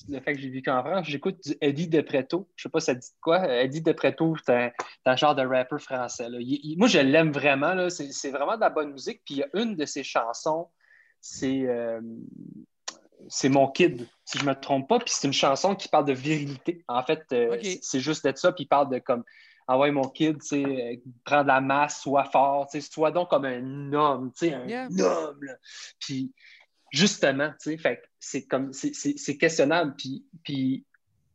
le fait que j'ai vécu en France, j'écoute du Eddie Depreto. Je sais pas, ça dit quoi? Eddie Depreto, c'est un, un genre de rapper français. là. Il- il- moi, je l'aime vraiment. c'est vraiment de la bonne musique. Puis, il y a une de ses chansons, c'est euh, c'est Mon Kid, si je me trompe pas. Puis, c'est une chanson qui parle de virilité. En fait, euh, c'est- juste de ça. Puis, il parle de comme ah ouais, mon kid, tu euh, prends de la masse, sois fort, tu sois donc comme un homme, tu sais, un Yeah. homme. là. Puis, justement, tu sais, fait que c'est comme, c'est- questionnable. Puis, puis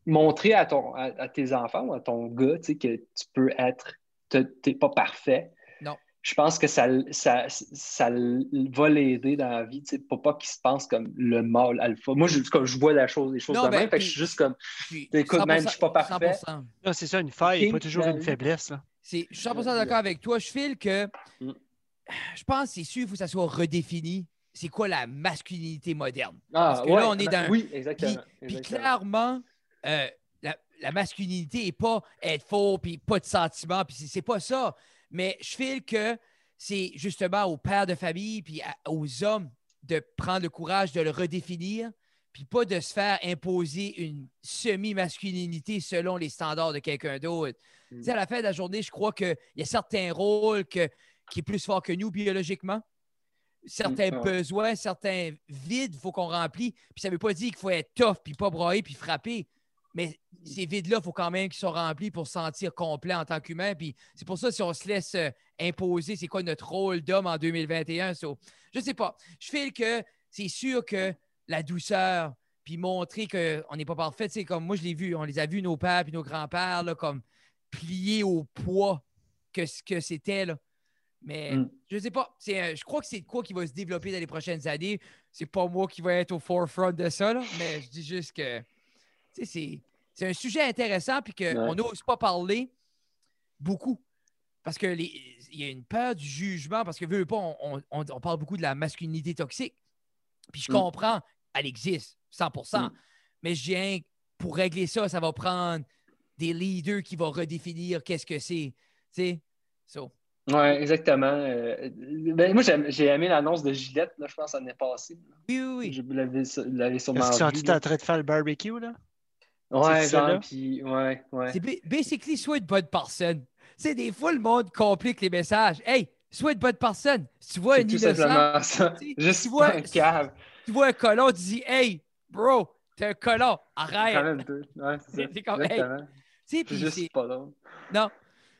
montrer à, ton, à, à tes enfants ou à ton gars, tu sais, que tu peux être, te- t'es pas parfait. Non. Je pense que ça, ça, ça va l'aider dans la vie, tu sais, pour pas qu'il se pense comme le mâle alpha. Moi, je, comme je vois la chose, les choses Non, de ben, même, fait que puis- je suis juste comme, puis Écoute, man, je suis pas 100%, parfait. 100%. Là, c'est ça, une faille, pas toujours ben une oui. faiblesse. Là. C'est- Je suis 100% d'accord avec toi. Je file que Mm. je pense que c'est sûr qu'il faut que ça soit redéfini. C'est quoi la masculinité moderne? ah, Parce que là, on est dans- Oui, Puis, exactement. puis exactement. clairement, euh, la, la masculinité n'est pas être faux puis pas de sentiments, puis c'est- c'est pas ça. Mais je file que c'est justement aux pères de famille puis à- aux hommes de prendre le courage de le redéfinir, puis pas de se faire imposer une semi-masculinité selon les standards de quelqu'un d'autre. Mm. Tu sais, à la fin de la journée, je crois qu'il y a certains rôles que, qui est plus fort que nous biologiquement. Certains Mm, besoins, certains vides, il faut qu'on remplit. Puis ça ne veut pas dire qu'il faut être tough, puis pas broyer, puis frapper. Mais ces vides-là, il faut quand même qu'ils soient remplis pour se sentir complet en tant qu'humain. Puis c'est pour ça, si on se laisse euh, imposer c'est quoi notre rôle d'homme en 2021, so, je sais pas. Je file que c'est sûr que la douceur, puis montrer qu'on n'est pas parfait, sais, comme moi, je l'ai vu, on les a vus, nos pères puis nos grands-pères, comme pliés au poids que ce que c'était. Mais Mm. je sais pas. C'est, euh, je crois que c'est de quoi qui va se développer dans les prochaines années. C'est pas moi qui va être au forefront de ça, là, mais je dis juste que c'est, c'est un sujet intéressant puis qu'on Ouais. n'ose pas parler beaucoup. Parce que les- il y a une peur du jugement, parce que veux, veux pas, on, on- parle beaucoup de la masculinité toxique. Puis je Mm. comprends, elle existe, 100 Mm. Mais je dis, pour régler ça, ça va prendre des leaders qui vont redéfinir qu'est-ce que c'est. Tu sais? So, Oui, exactement. Euh, ben, moi, j'ai aimé l'annonce de Gillette, là, je pense, l'année passée. oui, oui, oui. Je- l'avez sûrement Est-ce qu'ils sont tous en train de faire le barbecue, là? Ouais, c'est genre, puis, ouais, ouais. C'est ba- basically soit une bonne personne. Tu sais, des fois, le monde complique les messages. Hey, sois une bonne personne. Si tu vois C'est un tout innocent, simplement ça. Juste tu vois- un cave. tu vois un colon, tu dis Hey, bro, t'es un colon, Quand arrête. même deux. Ouais, c'est ça. (laughs) C'est comme, hey, C'est juste c'est. pas drôle. Non.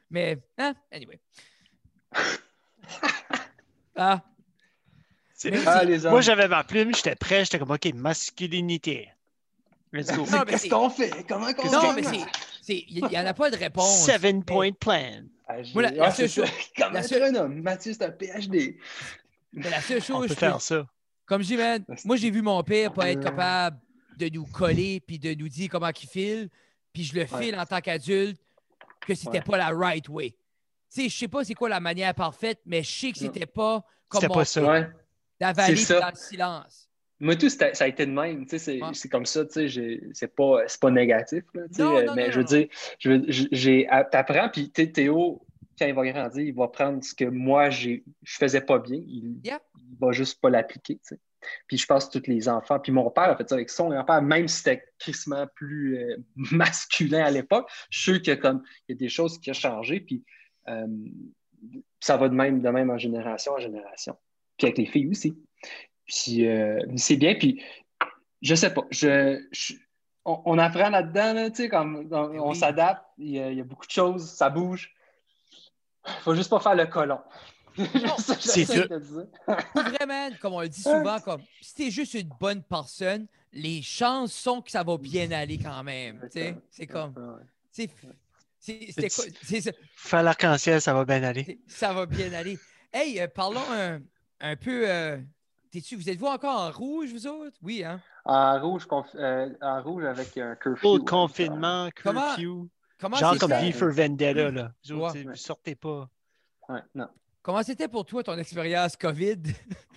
Mais, hein, anyway. (laughs) ah, C'est- Mais Ah, c'est- les hommes. Moi, j'avais ma plume, j'étais prêt, j'étais comme, OK, masculinité. Let's go. Non, mais Qu'est-ce c'est- qu'on fait? Comment qu'on non, fait? mais c'est. Il n'y en a pas de réponse. Seven point plan. Ah, j'ai- Moi, la- la seule ça. chose- Comment la un homme? Mathieu, c'est un PhD. Mais la seule On chose, peut je peux- faire ça. comme je dis, man, moi, j'ai vu mon père pas être Ouais. capable de nous coller puis de nous dire comment il file. Puis je le Ouais. file en tant qu'adulte que c'était Ouais. pas la right way. Tu sais, je sais pas c'est quoi la manière parfaite, mais je sais que Non. c'était pas comme C'était mon pas ça. Ouais. d'avaler C'est ça. puis dans le silence. Moi, tout, ça a été de même. C'est Ouais. comme ça. C'est pas, pas négatif. là, Non, euh, non, mais non, je veux dire, je t'apprends, puis Théo, quand il va grandir, il va prendre ce que moi, je faisais pas bien. Il, Yeah. il va juste pas l'appliquer. Puis je pense que tous les enfants. Puis mon père a fait ça avec son grand-père, même si c'était crissement plus euh, (laughs) masculin à l'époque. Je suis sûr qu'il y a des choses qui ont changé. Puis euh, ça va de même, de même en génération en génération. Puis avec les filles aussi. Puis euh, c'est bien. Puis je sais pas. Je, je- on, on apprend là-dedans, là, tu sais, comme on, on Oui. s'adapte. Il y, a, il y a beaucoup de choses, ça bouge. Faut juste pas faire le colon. (laughs) Ça, c'est (laughs) vraiment, comme on le dit souvent, comme si t'es juste une bonne personne, les chances sont que ça va bien aller quand même. tu sais. C'est comme. C'est-. Faire l'arc-en-ciel, ça va bien aller. C'est- Ça va bien aller. Hey, euh, parlons un, un peu. euh, t'es-tu- vous êtes-vous encore en rouge, vous autres? Oui, hein? En rouge, conf- euh, en rouge avec un curfew. Full ouais, confinement, Comment- curfew. Comment Genre c'était- comme? V for Vendetta, là. Vous autres, Ouais. vous sortez pas. ça. Ouais, non. Comment c'était pour toi ton expérience COVID? (laughs)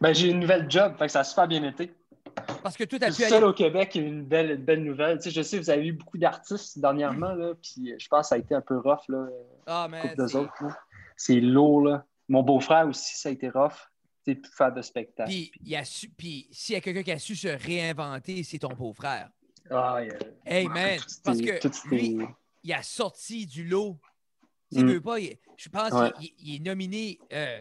Ben, j'ai une nouvelle job, fait que ça a super bien été. Parce que tout Je a suis pu seul aller. au Québec, une belle, une belle nouvelle. Tu sais, je sais, vous avez eu beaucoup d'artistes dernièrement, là, puis je pense que ça a été un peu rough, là, Ah, c'est- autres. là. C'est lourd, là. Mon beau-frère aussi, ça a été rough. Tu sais, plus faire de spectacle. Puis, il a su... Puis s'il y a quelqu'un qui a su se réinventer, c'est ton beau-frère. Ah, yeah. Hey, man. Parce que lui, il a sorti du lot. Mm. veux pas, il- je pense Ouais. qu'il il est nominé. Euh,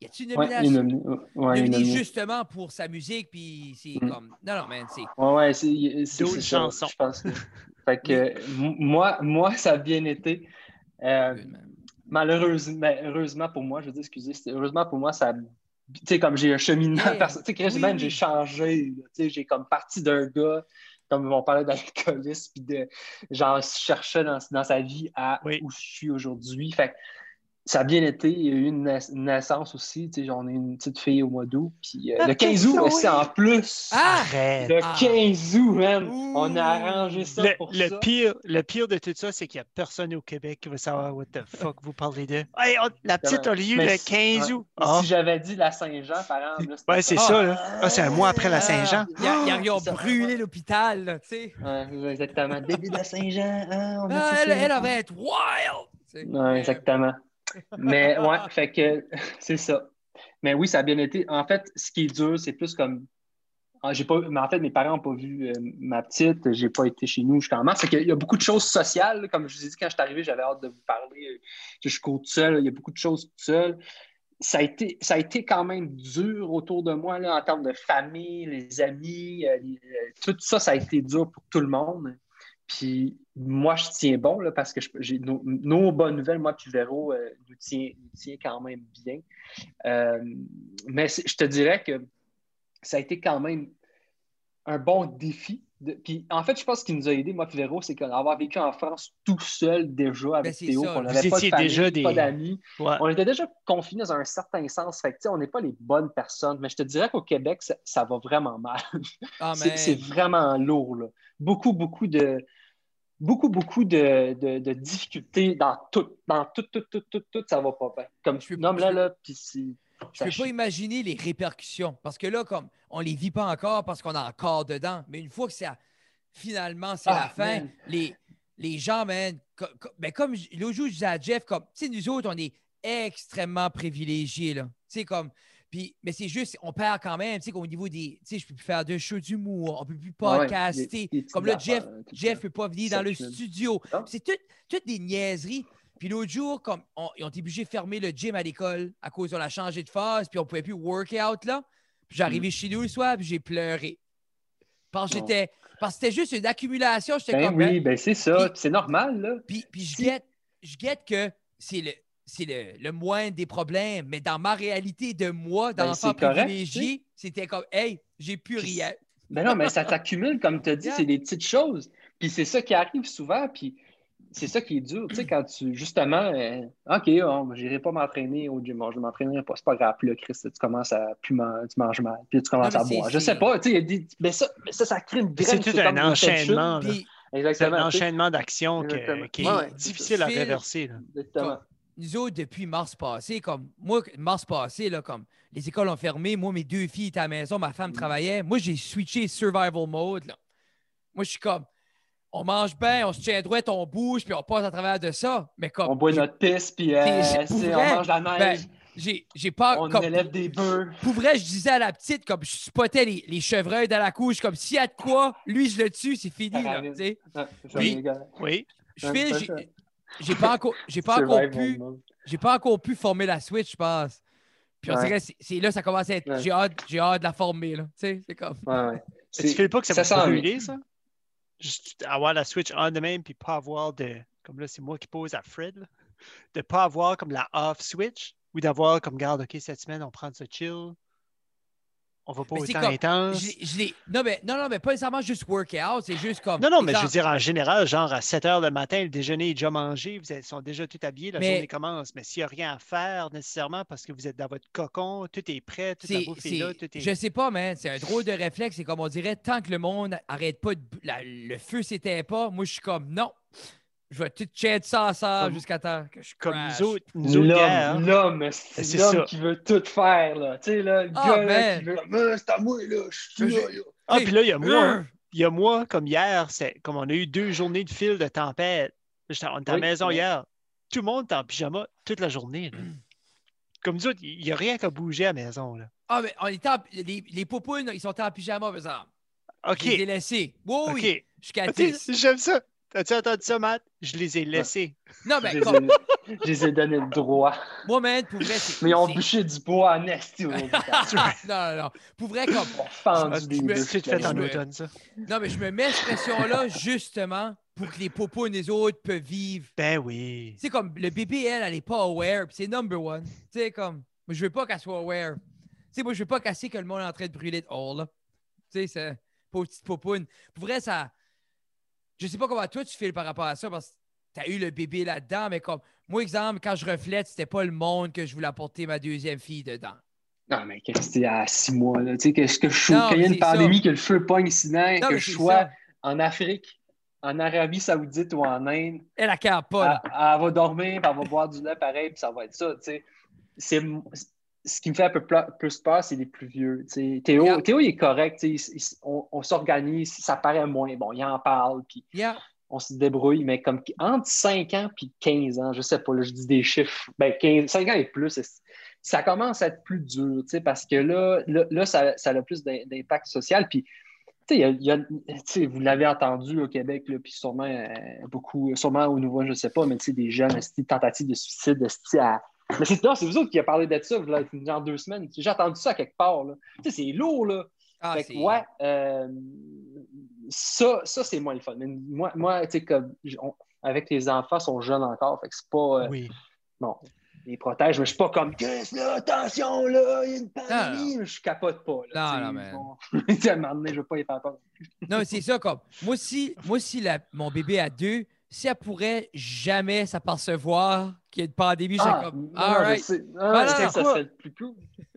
y a-tu une Ouais, il est nomination? nominé. Ouais, il est nominé nominé. justement pour sa musique, puis c'est Mm. comme. Non, non, man, c'est. Ouais, ouais, c'est D'autres ça, chansons. Je pense (laughs) Fait que moi, moi, ça a bien été. Euh, good, man. Malheureusement, heureusement pour moi, je veux dire, excusez, c'était- heureusement pour moi, ça Tu sais, comme j'ai un cheminement Yeah. perso- Tu sais, Oui, j'ai changé. Tu sais, j'ai comme parti d'un gars, comme on parlait d'alcoolisme, puis de genre cherchait dans, dans sa vie à Oui. où je suis aujourd'hui. Fait que ça a bien été. Il y a eu une, naiss- une naissance aussi. Tu sais, j'en ai une petite fille au mois d'août. Puis euh, Ah, le 15 août, c'est en plus. Ah! Arrête. Le Ah. 15 août, man. Ouh. On a arrangé ça Le, pour le ça. pire, le pire de tout ça, c'est qu'il n'y a personne au Québec qui va savoir what the fuck vous parlez de. (laughs) Hey, on- la petite a lieu le si- 15 ouais. août. Ah. Si j'avais dit la Saint-Jean, par exemple. là, Ouais, c'est Ah. ça. Là. Ah, c'est un mois après la Ah, Saint-Jean. Ils, ont brûlé l'hôpital, là, tu sais. Ouais, exactement. Début de la Saint-Jean. hein, Ah, elle, ça. elle avait être wild! Ouais, exactement. Mais (laughs) ouais, fait que (laughs) c'est ça. Mais oui, ça a bien été. En fait, ce qui est dur, c'est plus comme. Ah, j'ai pas, mais en fait, mes parents n'ont pas vu euh, ma petite. J'ai pas été chez nous jusqu'en mars. Qu'il y a beaucoup de choses sociales. Comme je vous ai dit, quand je suis arrivé, j'avais hâte de vous parler. euh, Je suis tout seul. Il y a beaucoup de choses tout seul. Ça a, été, ça a été quand même dur autour de moi là, en termes de famille, les amis. euh, les- euh, tout ça, ça a été dur pour tout le monde. Puis moi, je tiens bon là, parce que j'ai nos, nos bonnes nouvelles, moi, puis Véro, euh, nous, tient, nous tient quand même bien. Euh, mais je te dirais que ça a été quand même un bon défi. De- puis en fait, je pense ce qui nous a aidé, moi puis Véro, c'est d'avoir vécu en France tout seul déjà avec Ben, c'est Théo, Vous n'avait pas de étiez famille, déjà des- pas d'amis. Ouais. On était déjà confinés dans un certain sens. Fait que, on n'est pas les bonnes personnes. Mais je te dirais qu'au Québec, ça, ça va vraiment mal. Ah, (laughs) C'est c'est vraiment lourd. Là. Beaucoup, beaucoup de. Beaucoup, beaucoup de, de- de difficultés dans tout. Dans tout, tout, tout, tout, tout, ça va pas bien. Comme Je nomme là, là, puis c'est. Je ça peux pas imaginer les répercussions. Parce que là, comme on les vit pas encore parce qu'on est encore dedans. Mais une fois que ça finalement c'est Ah, la fin, man. les, les gens, man, co- co- ben, comme l'autre jour, je disais à Jeff, comme, tu sais, nous autres, on est extrêmement privilégiés, là. Tu sais, comme. Puis, mais c'est juste, on perd quand même, tu sais, qu'au niveau des. Tu sais, je peux plus faire de shows d'humour, on peut plus ouais, podcaster. comme là, Jeff, le Jeff peut pas venir dans le studio. Ah. C'est tout- toutes des niaiseries. Puis l'autre jour, comme on- ils ont été obligés de fermer le gym à l'école à cause qu'on a changé de phase, puis on pouvait plus workout là. Puis j'arrivais chez nous le soir, puis j'ai pleuré. Parce que Non. j'étais. Parce que c'était juste une accumulation. J'étais Ben comme. oui, ben c'est ça. C'est normal, là. Puis, puis je guette, je guette que c'est le, c'est le, le moindre des problèmes. Mais dans ma réalité de moi, Ben, correct, privilégié, c'était comme Hey, j'ai plus Puis rien. Ben non, mais ça t'accumule, comme tu as dit, Yeah. c'est des petites choses. Puis c'est ça qui arrive souvent, puis c'est ça qui est dur, tu sais, quand tu, justement, euh, OK, oh, j'irai pas m'entraîner au gym, je m'entraînerai pas, c'est pas grave, Puis là, Chris, tu commences à, plus man- tu manges mal, puis tu commences Non, à mais boire. Je sais pas, tu sais, des- mais ça, mais ça, ça crée une C'est tout un enchaînement. là. Puis C'est un enchaînement d'actions qui est Ouais, difficile à reverser. là. Exactement. Nous autres, depuis mars passé, comme moi, mars passé, là, comme les écoles ont fermé, moi, mes deux filles étaient à la maison, ma Mm. femme travaillait. Moi, j'ai switché survival mode. Là. Moi, je suis comme, on mange bien, on se tient droit, on bouge, puis on passe à travers de ça. Mais comme, On boit notre pisse, puis euh, on mange la ben, neige, j'ai j'ai pas. on comme, élève des bœufs. Pour vrai, je disais à la petite, comme je spottais les, les chevreuils dans la couche, comme s'il y a de quoi, lui, je le tue, c'est fini. Là, Arrête. tu sais. Ah, Oui. je j'ai- pas encore, j'ai pas encore pu. J'ai pas encore pu former la Switch, je pense. Puis on Ouais. dirait, c'est- c'est là ça commence à être. Ouais. J'ai hâte, j'ai hâte de la former, là. Tu sais, c'est comme. Ouais, Tu fais pas que ça, ça va brûler, ça? Juste avoir la Switch on the même puis pas avoir de. Comme là, c'est moi qui pose à Fred. Là, de pas avoir comme la off Switch ou d'avoir comme, garde, OK, cette semaine, on prend ça chill. On va pas Mais autant comme- intense. je l'ai- je l'ai- non, mais, non, non, mais pas nécessairement juste workout, c'est juste comme. Non, non, mais je veux dire, en général, genre à 7 heures le matin, le déjeuner est déjà mangé, vous êtes- sont déjà tout habillés, la Mais- journée commence. Mais s'il n'y a rien à faire nécessairement parce que vous êtes dans votre cocon, tout est prêt, la bouffe est là, tout est. Je sais pas, man. C'est un drôle de réflexe. C'est comme on dirait, tant que le monde arrête pas de. la- le feu s'éteint pas, moi, je suis comme, non. Je vais tout chat ça Comme- jusqu'à temps que je Comme crash. nous autres, nous autres hier, L'homme, l'homme, c'est ça. l'homme qui veut tout faire, là. Tu sais, là, le Ah, gars, là, qui veut, Ah, c'est à moi, là, je suis là, là. Ah, Hey, puis là, il y a moi, euh, il y a moi, comme hier, c'est comme on a eu deux journées de fil de tempête. J'étais on était à la Oui, maison oui. hier. Tout le monde est en pyjama toute la journée. là. (clears throat) Comme nous autres, il n'y a rien qu'à bouger à la maison. Là. Ah, mais on était en- les, les poupounes, ils sont en pyjama, par exemple. OK. Je les ai laissés. Oui, OK. oui, jusqu'à Ok, 10. J'aime ça. As-tu entendu ça, Matt? Je les ai laissés. Non, Je mais les comme, je les ai donné le droit. moi, man, pour vrai, c'est. Mais ils ont c'est- bûché du bois en esti au hôpital. (laughs) Non, non, non. Pour vrai, comme. Ils ont fendu des tu me- bûches, C'est fait en automne, ça. Non, mais je me mets cette pression-là justement pour que les poupounes des autres peuvent vivre. Ben oui. Tu sais, comme le bébé, elle, elle n'est pas aware, puis c'est number one. Tu sais, comme, moi, je veux pas qu'elle soit aware. Tu sais, moi, je veux pas casser que le monde est en train de brûler dehors, là. Tu sais, c'est pauvre petite popoune. Pour vrai, ça. Je sais pas comment toi tu files par rapport à ça, parce que t'as eu le bébé là-dedans, mais comme, moi, exemple, quand je reflète, c'était pas le monde que je voulais apporter ma deuxième fille dedans. Non, mais qu'est-ce que c'était à six mois, là? Tu sais, qu'est-ce que je suis? Non, Quand il y a une pandémie, ça. que le feu pogne ici, Non, que je sois ça. en Afrique, en Arabie Saoudite ou en Inde, Elle, elle pas, là. elle, elle va dormir, puis elle va boire du lait pareil, puis ça va être ça, tu sais. C'est ce qui me fait un peu plus peur, c'est les plus vieux. Théo, Yeah. Théo, il est correct, il- il- on, on s'organise, ça paraît moins. Bon, il en parle, puis Yeah. on se débrouille, mais comme entre 5 ans et 15 ans, je sais pas, là, je dis des chiffres, ben 15, 5 ans et plus, ça commence à être plus dur, parce que là, là, là, ça, ça a plus d'im- d'impact social, puis y a- y a- vous l'avez entendu au Québec, là, puis sûrement euh, beaucoup, sûrement au Nouveau, je sais pas, mais des jeunes, esti, tentatives de suicide, à... Mais c'est non, c'est vous autres qui avez parlé de ça, là, genre deux semaines. J'ai entendu ça quelque part, là. Tu sais, c'est lourd, là. Ah, Fait que, ouais, euh, ça, ça c'est moins le fun. Mais moi, moi tu sais, comme, on- avec les enfants, ils sont jeunes encore. Fait que c'est pas. euh, Oui. Bon, ils protègent, mais je suis pas comme Chris, là, attention, là, il y a une pandémie. mais Je capote pas. Là, Non, non, mais- bon. (laughs) Tu sais, à un moment donné, je veux pas y faire peur. Non, c'est ça, comme. Moi, si, moi, si la- mon bébé a deux, si elle pourrait jamais s'apercevoir qu'il y a une pandémie, je serais Ah, comme. non, All je right. Ah, ça, plus cool.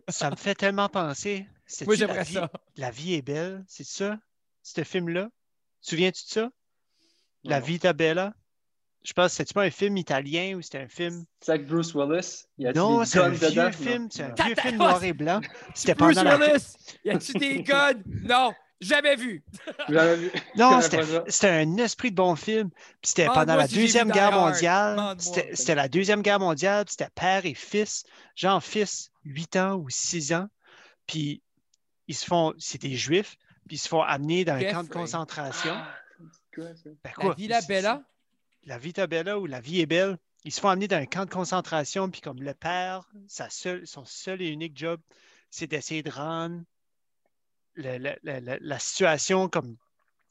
Ça me fait tellement penser. Moi, la j'aimerais vie- ça. La vie est belle, c'est ça? Ce film-là? Souviens-tu de ça? La Non. Vita Bella? Je pense, c'était pas un film italien ou c'était un film? C'est avec Bruce Willis. Il y a Non, c'est un vieux dedans? film, c'est un vieux film noir (laughs) et blanc. C'était Bruce pendant la. Willis, y a-tu des guns? Non, jamais vu. (laughs) J'avais vu. Non, c'était un esprit de bon film. Puis c'était pendant la si j'ai vu Deuxième Die Guerre Hard. mondiale. C'était c'était la Deuxième Guerre mondiale. puis C'était père et fils. Genre fils, 8 ans ou 6 ans. Puis ils se font. C'est des juifs. Puis ils se font amener dans un camp de concentration. Ah, quoi, ça? Ben La Villa Bella? La Vita Bella ou La vie est belle. Ils se font amener dans un camp de concentration. Puis comme le père, sa seule, son seul et unique job, c'est d'essayer de rendre le- le- le- le- la situation comme.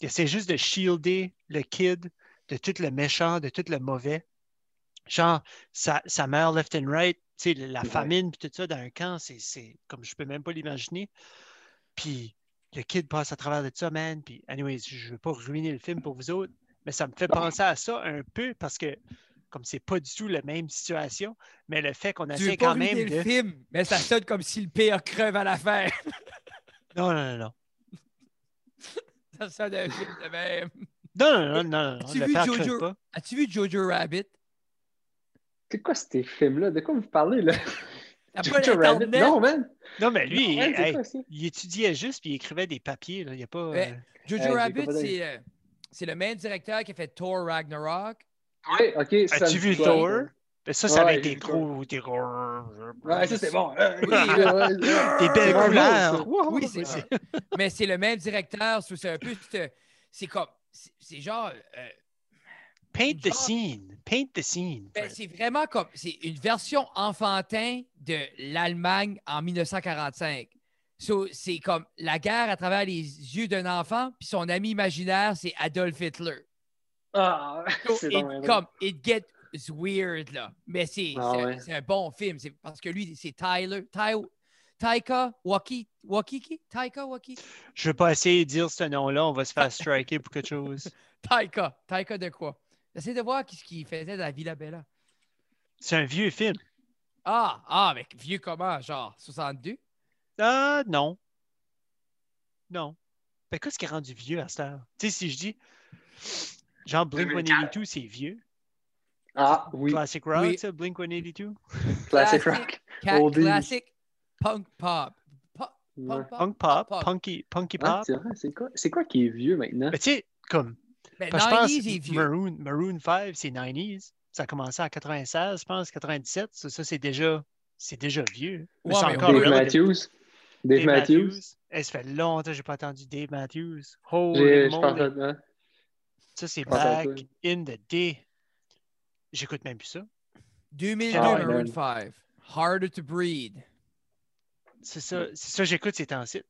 Essaie juste de shielder le kid de tout le méchant, de tout le mauvais. Genre, sa, sa mère left and right, tu sais, la Ouais. famine, puis tout ça dans un camp, c'est- c'est comme je peux même pas l'imaginer. Puis le kid passe à travers de ça, man. Puis, anyways, je veux pas ruiner le film pour vous autres, mais ça me fait penser à ça un peu parce que, comme c'est pas du tout la même situation, mais le fait qu'on Tu essaie veux pas quand même ruiner de. le film, mais ça sonne comme si le pire creve à la fin. (laughs) Non, non, non, non. (laughs) ça un film de même. Non, non, non, non, As-tu vu Jojo? As-tu vu Jojo Rabbit? C'est quoi ces films-là? De quoi vous parlez, là? Jojo Rabbit? Non, man! Non, mais lui, Non, il, c'est hey, quoi ça? il étudiait juste puis il écrivait des papiers. Là. Il y a pas. Ouais. euh, Jojo Euh, Rabbit, c'est euh, c'est le même directeur qui a fait Thor Ragnarok. Oui, ok. As-tu vu Thor? Ça? Ben, ça, ça Ouais, avait été gros. Ouais, ça, c'est bon. Oui, (laughs) Des belles couleurs. Wow, Oui, c'est ça. (laughs) Mais c'est le même directeur. C'est un peu. c'est- comme. c'est- genre. euh, Paint the scene. Paint the scene. ben, c'est vraiment comme. C'est une version enfantin de l'Allemagne en 1945. So, c'est comme la guerre à travers les yeux d'un enfant, puis son ami imaginaire, c'est Adolf Hitler. Ah, (laughs) So, it, comme, it gets weird, là. Mais c'est Ah c'est un- ouais. c'est un bon film. C'est parce que lui, c'est Tyler. Ty, Taika Waki, Wakiki? Taika Waki? Je veux pas essayer de dire ce nom-là. On va se faire striker pour quelque chose. (laughs) Taika. Taika de quoi? J'essaie de voir ce qu'il faisait dans la Villa Bella. C'est un vieux film. Ah, ah, mais vieux comment? Genre 62? Ah, non. Non. Ben, qu'est-ce qui est rendu vieux à cette heure? Tu sais, si je dis, genre Blink 182, c'est vieux. Ah, oui. Classic rock, Oui. ça, Blink 182. Classic Classic. rock. Ca- classic punk pop. Pop- Ouais. punk pop. Punk pop, pop. punky, punky Ah, pop. c'est vrai, c'est quoi, c'est quoi qui est vieux maintenant? Mais tu sais, comme, je 90s est pense vieux. Maroon, Maroon 5, c'est 90s. Ça a commencé en 96, je pense, 97. Ça, ça, c'est déjà, c'est déjà vieux. Mais Ouais, c'est mais encore Dave. Matthews. Dave, Matthews. Eh, ça fait longtemps que j'ai pas entendu Dave Matthews. Holy Je moly. Ça, c'est je back in the day. J'écoute même plus ça. 2002, Ah, Maroon. 5. Harder to breathe. C'est ça, c'est ça que j'écoute ces temps-ci.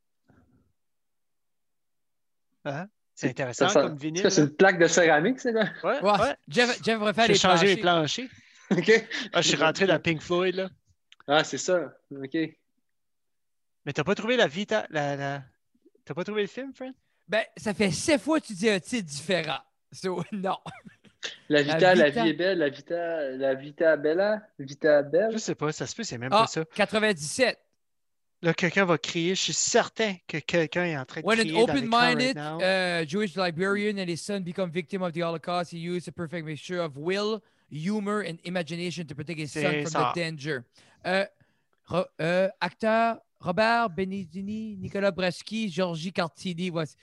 Hein? C'est intéressant Ça, ça- comme vinyle. C'est une plaque de céramique, c'est là? Ouais, Ouais. ouais. Jeff, Jeff les changé les planchers. (laughs) OK. Ah, je suis rentré dans Pink Floyd, là. Ah, c'est ça. OK. Mais t'as pas trouvé la la... T'as pas trouvé le film, Fred? Ben, ça fait sept fois que tu dis un titre différent. So, (laughs) non. La Vita, la, Vita. vie est belle, la Vita, la Vita Bella, Vita Belle. Je sais pas, ça se peut, c'est même Ah, pas ça. 97. Là, quelqu'un va crier. Je suis certain que quelqu'un est en train de When an crier dans l'écran open-minded right uh, Jewish librarian and his son become victim of the Holocaust, he used a perfect mixture of will, humor, and imagination to protect his son from ça. the danger. Euh, Ro- euh, acteur Robert Benedini, Nicolas Breschi, Georgie Cartini. voici.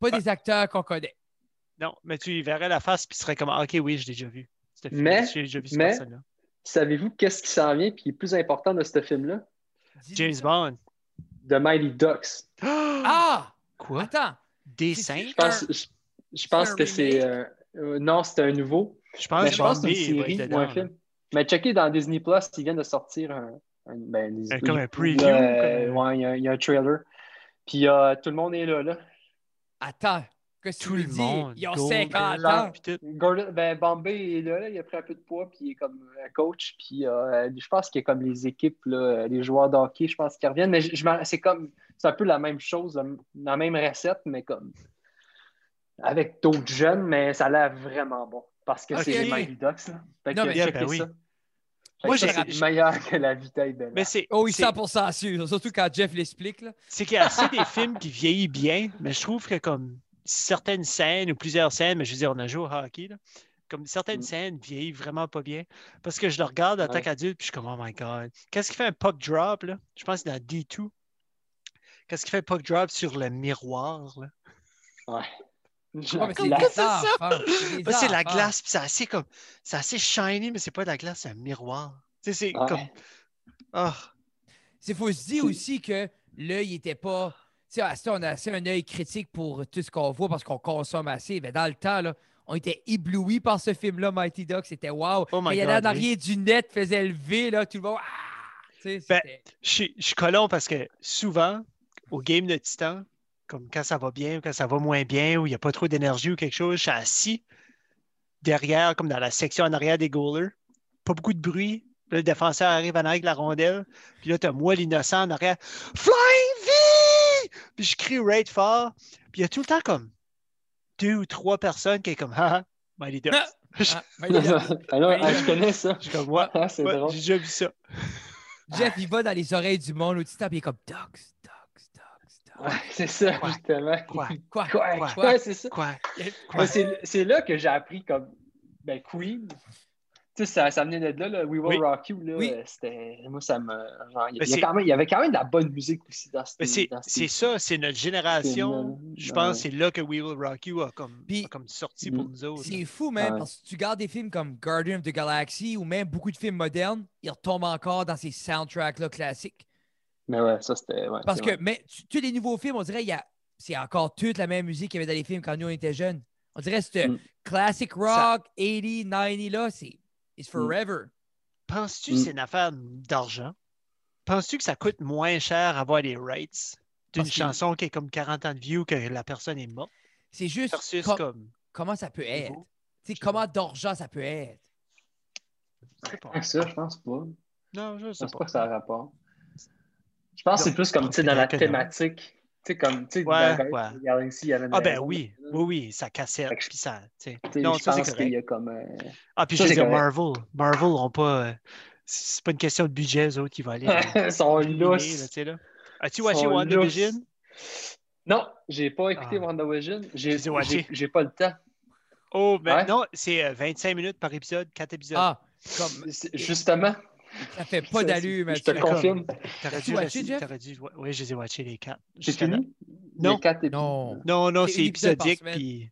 Pas Ah. des acteurs qu'on connaît. Non, mais tu y verrais la face puis tu serais comme Ah, OK, oui, je l'ai déjà vu. Film, Mais- déjà vu. Savez-vous qu'est-ce qui s'en vient et qui est plus important de ce film-là? James. Bond. The Mighty Ducks. Ah! (gasps) Quoi? Attends. Des c'est- seins? Je pense, je, je pense que c'est. euh, euh, non, c'est un nouveau. Je pense Mais que je pense que c'est une série dedans, ou un film. Mais checker dans Disney Plus, ils viennent de sortir un. un- ben, comme un preview, euh, comme- Ouais, il y, a- il y a un trailer. Puis euh, tout le monde est là. là. Attends. Qu'est-ce que tu Tout le monde. Ils ont Goldberg, 50 ans. puis tout. Gordon, ben, Bombay est là, là, il a pris un peu de poids, puis il est comme un coach. Puis euh, je pense qu'il y a comme les équipes, là, les joueurs de hockey, je pense qu'ils reviennent. Mais je, je m'en- c'est comme, c'est un peu la même chose, la, la même recette, mais comme avec d'autres jeunes, mais ça a l'air vraiment bon. Parce que c'est les Mighty Ducks. Là. Fait Non, que mais- ben oui. ça. Fait Moi, j'ai- c'est meilleur que la Vita est belle. Mais c'est Oh oui, c'est- 100% sûr. Surtout quand Jeff l'explique. là. c'est qu'il y a assez des films qui vieillissent bien, mais je trouve que comme certaines scènes ou plusieurs scènes, mais je veux dire, on a joué au hockey, là, comme certaines Mm. scènes vieillissent vraiment pas bien. Parce que je le regarde en tant qu'adulte, puis je suis comme, oh my god. Qu'est-ce qui fait un puck drop, là? Je pense que c'est dans D2. Qu'est-ce qui fait un puck drop sur le miroir, là? Ouais. Ouais, mais c'est La- ça? Bah, la glace, puis c'est assez comme. C'est assez shiny, mais c'est pas de la glace, c'est un miroir. Tu sais, c'est Ouais. comme. Ah, Il faut se dire aussi que l'œil n'était pas. On a assez un œil critique pour tout ce qu'on voit parce qu'on consomme assez. Mais dans le temps, là, on était éblouis par ce film-là, Mighty Ducks. C'était wow. Oh il y allait en arrière du net, faisait lever, là, tout le monde. Ah! Ben, je suis- je colon parce que souvent, au game de Titan, comme quand ça va bien ou quand ça va moins bien ou il n'y a pas trop d'énergie ou quelque chose, je suis assis derrière, comme dans la section en arrière des goalers. Pas beaucoup de bruit. Là, le défenseur arrive en arrière avec la rondelle. Puis là, tu as moi, l'innocent, en arrière. Flying V! Puis je crie right fort. Puis il y a tout le temps comme deux ou trois personnes qui est comme Ah, Mighty Ducks. (laughs) Je Ah, Mighty Ducks. (laughs) Ah ah, je connais ça. je suis comme ouais, Ah, c'est ouais, drôle. j'ai déjà vu ça. Jeff, il va dans les oreilles du monde temps, puis il est comme Ducks, Ducks, Ducks, Ducks. Ouais, c'est ça, Quoi? justement. Quoi? Quoi? Quoi? Quoi? C'est ça. Quoi? C'est là que j'ai appris comme ben, Queen. Tu sais, ça, ça venait de là, là, We Will Oui. Rock You. Là, Oui. euh, c'était, moi, ça me. Genre, il, y Mais a c'est- quand même, il y avait quand même de la bonne musique aussi dans ce c'est c'est ça, c'est notre génération. Je Ouais. pense que c'est là que We Will Rock You a comme, Puis- a comme sorti pour nous autres. C'est fou, même, Ouais. parce que tu gardes des films comme Guardian of the Galaxy ou même beaucoup de films modernes, ils retombent encore dans ces soundtracks-là classiques. Mais ouais, ça, c'était. Ouais, Parce que, vrai. mais tous les nouveaux films, on dirait il y a c'est encore toute la même musique qu'il y avait dans les films quand nous on était jeunes. On dirait que ce Mm. classic rock 80, 90 là, c'est it's forever. Penses-tu Mm. que c'est une affaire d'argent? Penses-tu que ça coûte moins cher avoir les rights d'une que- chanson qui est comme 40 ans de view que la personne est morte? C'est juste comme. comment ça peut être? Nouveau. Tu sais, comment d'argent ça peut être? Je sais pas. Ça, je pense pas. Non, je pense pas. pas que ça a rapport. Je pense que c'est plus comme, tu sais, dans la thématique. Tu sais, comme, tu sais, Ouais, ouais. Il y avait Ah ben oui, là. oui, oui, ça je- Puis ça, tu sais. Non, ça c'est pense qu'il y a comme. euh, Ah, puis ça, je veux dire. Marvel. Marvel n'ont pas. euh, c'est pas une question de budget, eux autres, qui vont aller. euh, (laughs) Ils sont lousses. tu sais, là. As-tu watché WandaVision? Non, j'ai pas écouté Ah. WandaVision. J'ai pas le temps. Oh, mais Ouais. non, c'est euh, 25 minutes par épisode, 4 épisodes. Ah, comme, Justement. Ça fait pas d'allure, Je te Mathieu. confirme. T'aurais dû, watché, Jeff? t'aurais dû- Oui, je les ai watchés les 4. J'ai fini? Non. Les quatre épisodes. Non. Non, non, C'est épisodique. Puis...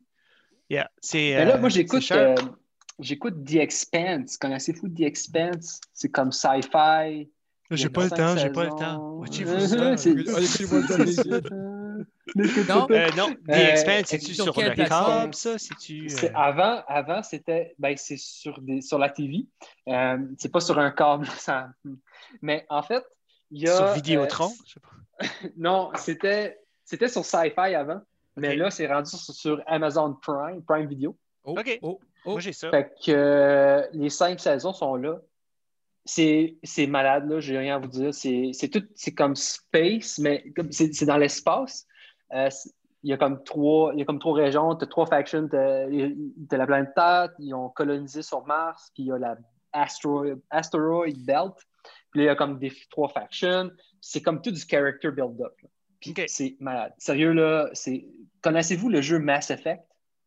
Yeah, c'est. Mais là, euh, moi, j'écoute euh, j'écoute The Expanse. Connaissez-vous The Expanse? C'est comme sci-fi. J'ai pas le temps, j'ai pas le temps. Watchez-vous ça. (laughs) (laughs) Non? Euh, non, The Euh, Expanse, c'est-tu sur sur le plateforme? câble, ça? C'est- euh, Avant, avant c'était ben, c'est sur, des, sur la TV. Euh, c'est pas sur un câble. (laughs) ça- Mais en fait, il y a. Sur Vidéotron? euh, Je sais pas. (laughs) non, c'était c'était sur Sci-Fi avant. Mais là, c'est rendu sur, sur Amazon Prime, Prime Video. Oh, Ok. oh, oh. Moi, j'ai ça. Fait que euh, les cinq saisons sont là. C'est c'est malade, là, j'ai rien à vous dire. C'est c'est tout, c'est comme space, mais c'est dans l'espace. Euh, il y a comme trois, il y a comme trois régions, tu as trois factions. As, la planète Terre, ils ont colonisé sur Mars, puis il y a la asteroid, asteroid belt. Puis là, il y a comme des trois factions. C'est comme tout du character build-up. Puis c'est malade. Sérieux, là, c'est. Connaissez-vous le jeu Mass Effect?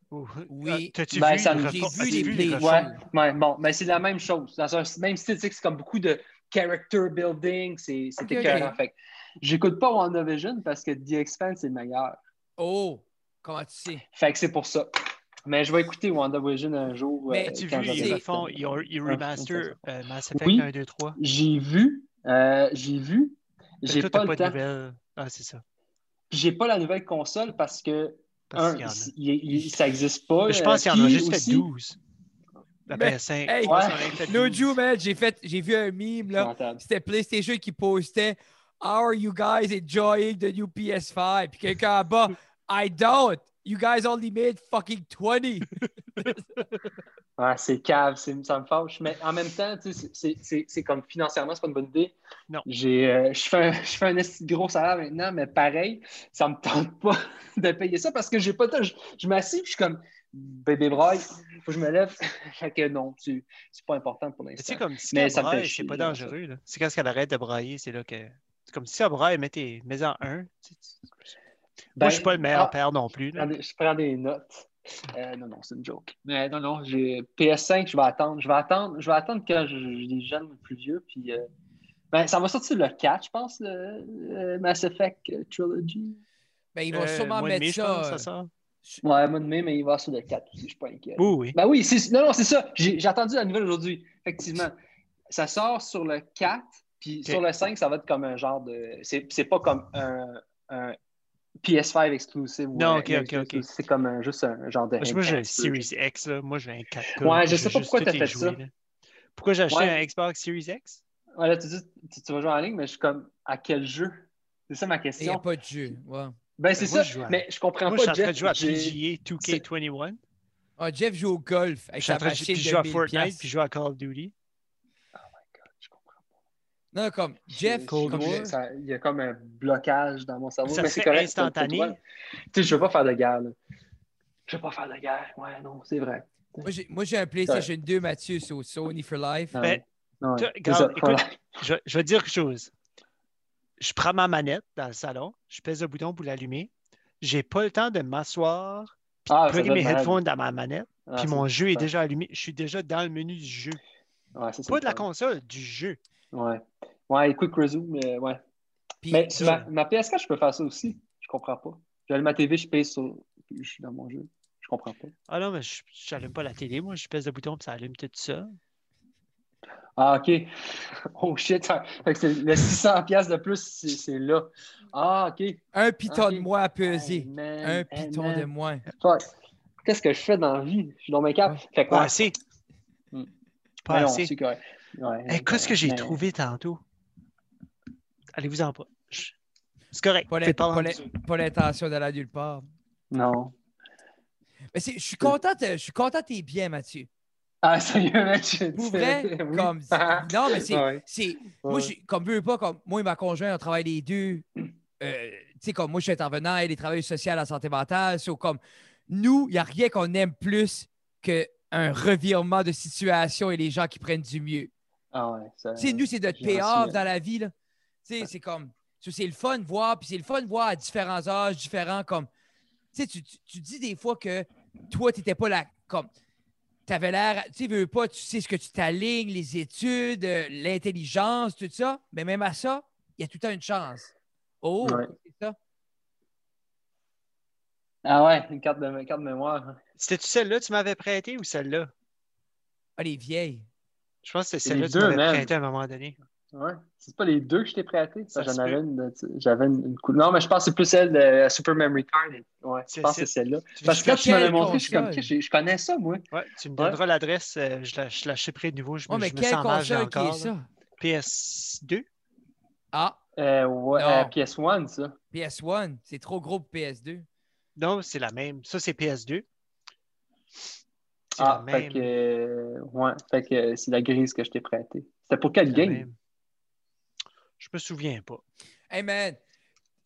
Oui. Euh, T'as-tu Ben, vu, ça me- vu les Ouais, bon, mais c'est la même chose. Dans un même style, tu sais que c'est comme beaucoup de character building, c'est c'est Ok, écœurant. ok. Fait j'écoute pas WandaVision parce que The Expanse c'est le meilleur. Oh, comment tu sais? Fait que c'est pour ça. Mais je vais écouter WandaVision un jour. Mais euh, As-tu quand vu, ils temps. ils, ils remaster euh, Mass Effect Oui. 1, 2, 3. J'ai vu, euh, j'ai vu, j'ai pas le pas de temps. nouvelles. Ah, c'est ça. J'ai pas la nouvelle console parce que, Parce un, qu'il y en a. il- il- ça existe pas. Je euh, pense qu'il y en a juste fait aussi- 12. La Mais- PS5. hey, ouais. qu'il y en a fait L'autre 12. jour, man, j'ai fait, j'ai vu un meme, là. C'était PlayStation qui postait How are you guys enjoying the new PS5? Puis quelqu'un en bas, I don't. You guys only made fucking 20. (laughs) Ouais, c'est cave, ça me fâche. Mais en même temps, tu sais, c'est- comme financièrement, c'est pas une bonne idée. Non. J'ai, euh, je fais un, je fais un gros salaire maintenant, mais pareil, ça me tente pas (laughs) de payer ça parce que j'ai pas. Je, je m'assieds, je suis comme bébé braille, faut que je me lève. (laughs) fait que non, c'est c'est pas important pour l'instant. sais, comme si Mais elle ça me fait braille, c'est chier, pas dangereux. là. C'est quand elle arrête de brailler, c'est là que. C'est comme si elle braille, mets, tes... mets en un. Moi, je suis pas le meilleur ah, père non plus. là. Je prends des notes. Euh, non, non, c'est une joke. Mais non, non, j'ai PS5, je vais attendre. Je vais attendre, je vais attendre quand je- j'ai des jeunes plus vieux. Puis, euh, ben, ça va sortir le 4, je pense, le, le Mass Effect Trilogy. Ben, ils vont Euh, sûrement mettre mai, je ça. pense, ça sort. Ouais, mois de mai, mais il va sur le 4 aussi, je suis pas inquiet. Oui, oui. Ben oui, c'est, non, non, c'est ça. J'ai, entendu la nouvelle aujourd'hui. Effectivement. Ça sort sur le 4, puis sur le 5, ça va être comme un genre de. C'est, c'est pas comme un, un PS5 exclusive. ou Non, un ok, ok, ok. C'est comme un- juste un genre de. Moi, j'ai un. Series X, là. Moi, j'ai un 4K. Ouais, je sais pas pourquoi t'as les fait jouets, ça. là. Pourquoi j'ai acheté Ouais. un Xbox Series X? Ouais, là, tu dis, tu, tu vas jouer en ligne, mais je suis comme, à quel jeu? C'est ça ma Il n'y a question. pas de jeu. Ouais. Ben, c'est Ben, moi, ça. je Mais je comprends Moi, je suis pas, en train Jeff. de jouer à PGA 2K21. Ah, Jeff joue au golf avec Je suis en sa train de machine puis de je joue à 1000 Fortnite, puis je joue à Call of Duty. Je comprends Non, comme pas. Jeff, Cold Comme War. ça- Il y a comme un blocage dans mon cerveau. Ça mais c'est correct. c'est instantané. Tu sais, je veux pas faire de guerre. Là. Je veux pas faire de guerre. Ouais, non, c'est vrai. moi, j'ai- moi, j'ai un PlayStation 2, Mathieu, sur Sony for Life. Ben, ouais. C'est regarde, écoute. Je, je vais te dire quelque chose. Je prends ma manette dans le salon, je pèse le bouton pour l'allumer. J'ai pas le temps de m'asseoir, Ah, plugger doit mes headphones dans ma manette, Ah, puis mon jeu est ça. déjà allumé. Je suis déjà dans le menu du jeu. Ouais, ça, c'est Pas de la console, du jeu. Ouais. Ouais, quick resume, mais ouais. Puis, Mais ça- ma, ma PS4, je peux faire ça aussi. Je comprends pas. J'allume ma TV, je pèse sur. puis Je suis dans mon jeu. Je comprends pas. Ah non, mais je n'allume pas la télé, moi, je pèse le bouton, puis ça allume tout ça. Ah, OK. (laughs) Oh shit. Fait que le 600$ piastres de plus, c'est là. Ah, OK. un piton de moins à peser. Hey, man, un piton de moins. Qu'est-ce que je fais dans la vie? Je suis dans mes câbles. Fait que, Pas ouais. assez. Hmm. Pas non, assez. c'est correct. Ouais, Hey, Qu'est-ce que j'ai mais- trouvé tantôt? Allez-vous-en pas. Je- C'est correct. Pas pas pas en- pas l'intention d'aller nulle part. Non. Mais c'est- je suis content, je suis content que bien, Mathieu. Ah, mec. Pour vrai, Oui. comme. (laughs) Non, mais c'est. Ouais. Moi, Ouais. j'ai- comme veux pas, comme moi et ma conjointe, on travaille les deux. Euh, tu sais, comme moi, je suis intervenant, elle est travailleuse sociale à santé mentale. So, comme nous, il n'y a rien qu'on aime plus qu'un revirement de situation et les gens qui prennent du mieux. Ah ouais. ça- Tu sais, nous, c'est notre payoff dans la vie. là. Tu sais, c'est comme. C'est le fun de voir, puis c'est le fun de voir à différents âges, différents comme. Tu sais, tu, tu- tu dis des fois que toi, tu n'étais pas la, comme, t'avais l'air, tu sais, veux pas, tu sais ce que tu t'alignes, les études, euh, l'intelligence, tout ça. Mais même à ça, il y a tout le temps une chance. Oh, Ouais. c'est ça. Ah ouais, une carte de, carte de mémoire. C'était-tu celle-là que tu m'avais prêtée ou celle-là? Ah, les vieilles. Je pense que Les celle-là que tu m'avais prêtée à un moment donné. Ouais. C'est pas les deux que je t'ai prêté. J'en avais une. J'avais une, une couleur. Non, mais je pense que c'est plus celle de Super Memory Card. Ouais, je pense que c'est- celle-là. Parce que quand tu me l'as quelle montré, je suis comme, je, je connais ça, moi. Ouais, tu me Ouais. donneras l'adresse, euh, je la, je la chipperai de nouveau. Je, Ouais, me- mais je me quelle sens mal, j'ai est encore. là. ça? PS2? Ah, Euh, ouais, euh, PS1, ça. PS1. C'est trop gros pour PS2. Non, c'est la même. Ça, c'est PS2. C'est Ah, la fait même. que, euh, ouais, fait que euh, c'est la grise que je t'ai prêtée. C'était pour quel la game? même. Je me souviens pas. Hey man,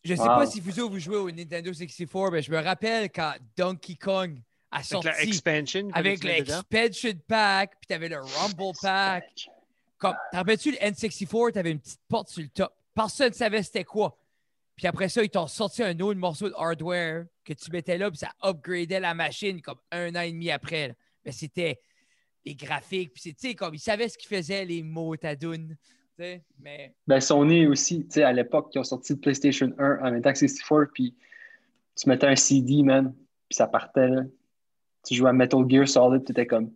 je sais Wow. pas si vous autres vous jouez au Nintendo 64, mais je me rappelle quand Donkey Kong a Avec sorti avec mettes dedans. l'expansion pack, puis t'avais le Rumble pack. Comme, t'en rappelles-tu le N64, t'avais une petite porte sur le top. Personne ne savait c'était quoi. Puis après ça, ils t'ont sorti un autre morceau de hardware que tu mettais là, puis ça upgradait la machine comme un an et demi après. là. Mais c'était les graphiques, puis c'est, comme ils savaient ce qu'ils faisaient, les mots tadoun. Mais Ben, Sony aussi, tu sais, à l'époque, ils ont sorti le PlayStation 1 en même temps que 64, puis tu mettais un CD, man, puis ça partait, là. Tu jouais à Metal Gear Solid, tu étais comme,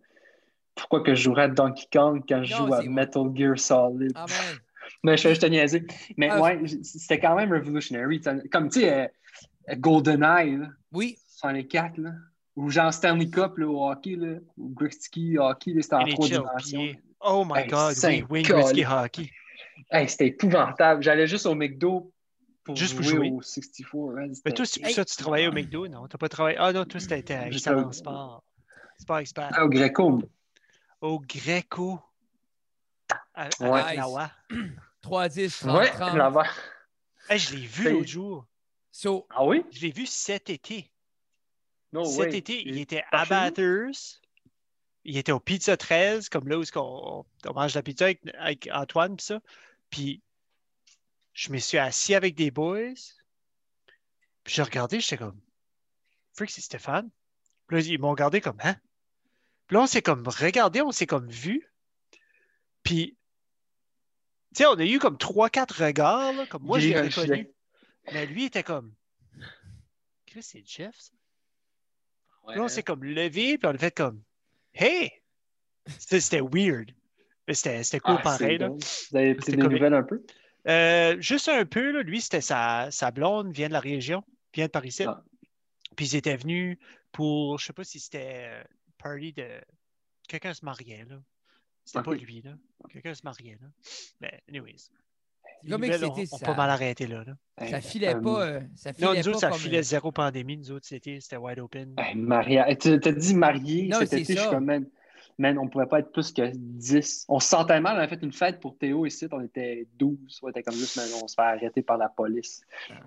pourquoi que je jouerais à Donkey Kong quand je Non, joue à Metal Gear Solid? ah (laughs) man, Mais je juste te niaiser. Mais Ah, ouais, c'était quand même revolutionary. Comme, tu sais, euh, GoldenEye, là, oui, 64, là, ou genre Stanley Cup, là, au hockey, là, ou Gretzky hockey, c'était en trois dimensions. Oh my Hey, God, oui. Gretzky Hockey. Hey, c'était épouvantable. J'allais juste au McDo pour Juste pour jouer, jouer. au 64. man. Mais toi, c'est pour Hey. ça que tu travaillais au McDo, non? T'as pas travaillé? Ah non, toi, c'était à au- Sport. Sport Expert. Ah, au Greco. Au Greco. À, à Ouais. Ottawa. 3-10, 30, Ouais, 30. là-bas. Hey, je l'ai vu l'autre jour. So, Ah oui? Je l'ai vu cet été. No cet way. été, il Il- était à? Bathurst. Il était au Pizza 13, comme là où on, on mange la pizza avec, avec Antoine, pis ça. Puis je me suis assis avec des boys. Puis j'ai regardé, j'étais comme, Freak, c'est Stéphane. Puis là, ils m'ont regardé comme, hein? Puis là, on s'est comme regardé, on s'est comme vu. Puis, tu sais, on a eu comme trois, quatre regards, là, comme moi, je Il l'ai est reconnu. Mais lui était comme, Chris, c'est Jeff, ça? Ouais. Puis là, on s'est comme levé, puis on a fait comme Hey! C'était weird. C'était cool Ah, pareil. Là. Vous avez des comique. nouvelles un peu? Euh, juste un peu, là, lui, c'était sa, sa blonde, vient de la région, vient de Paris. Ah. Puis ils étaient venus pour, je sais pas si c'était euh, party de. Quelqu'un se mariait, là. C'était pas lui, là. Quelqu'un se mariait, là. Mais, anyways. Ont, c'était ça. pas mal arrêté, là. là. ça filait euh, pas. euh, ça filait Non, nous pas autres, ça comme, filait euh, zéro pandémie. Nous autres, c'était c'était wide open. Hey, Maria, tu t'as dit marié Non, cet c'est été, je suis comme, man, man, on pouvait pas être plus que 10. On se sentait mal, on a fait une fête pour Théo ici, on était 12. On était comme juste, man, on se fait arrêter par la police.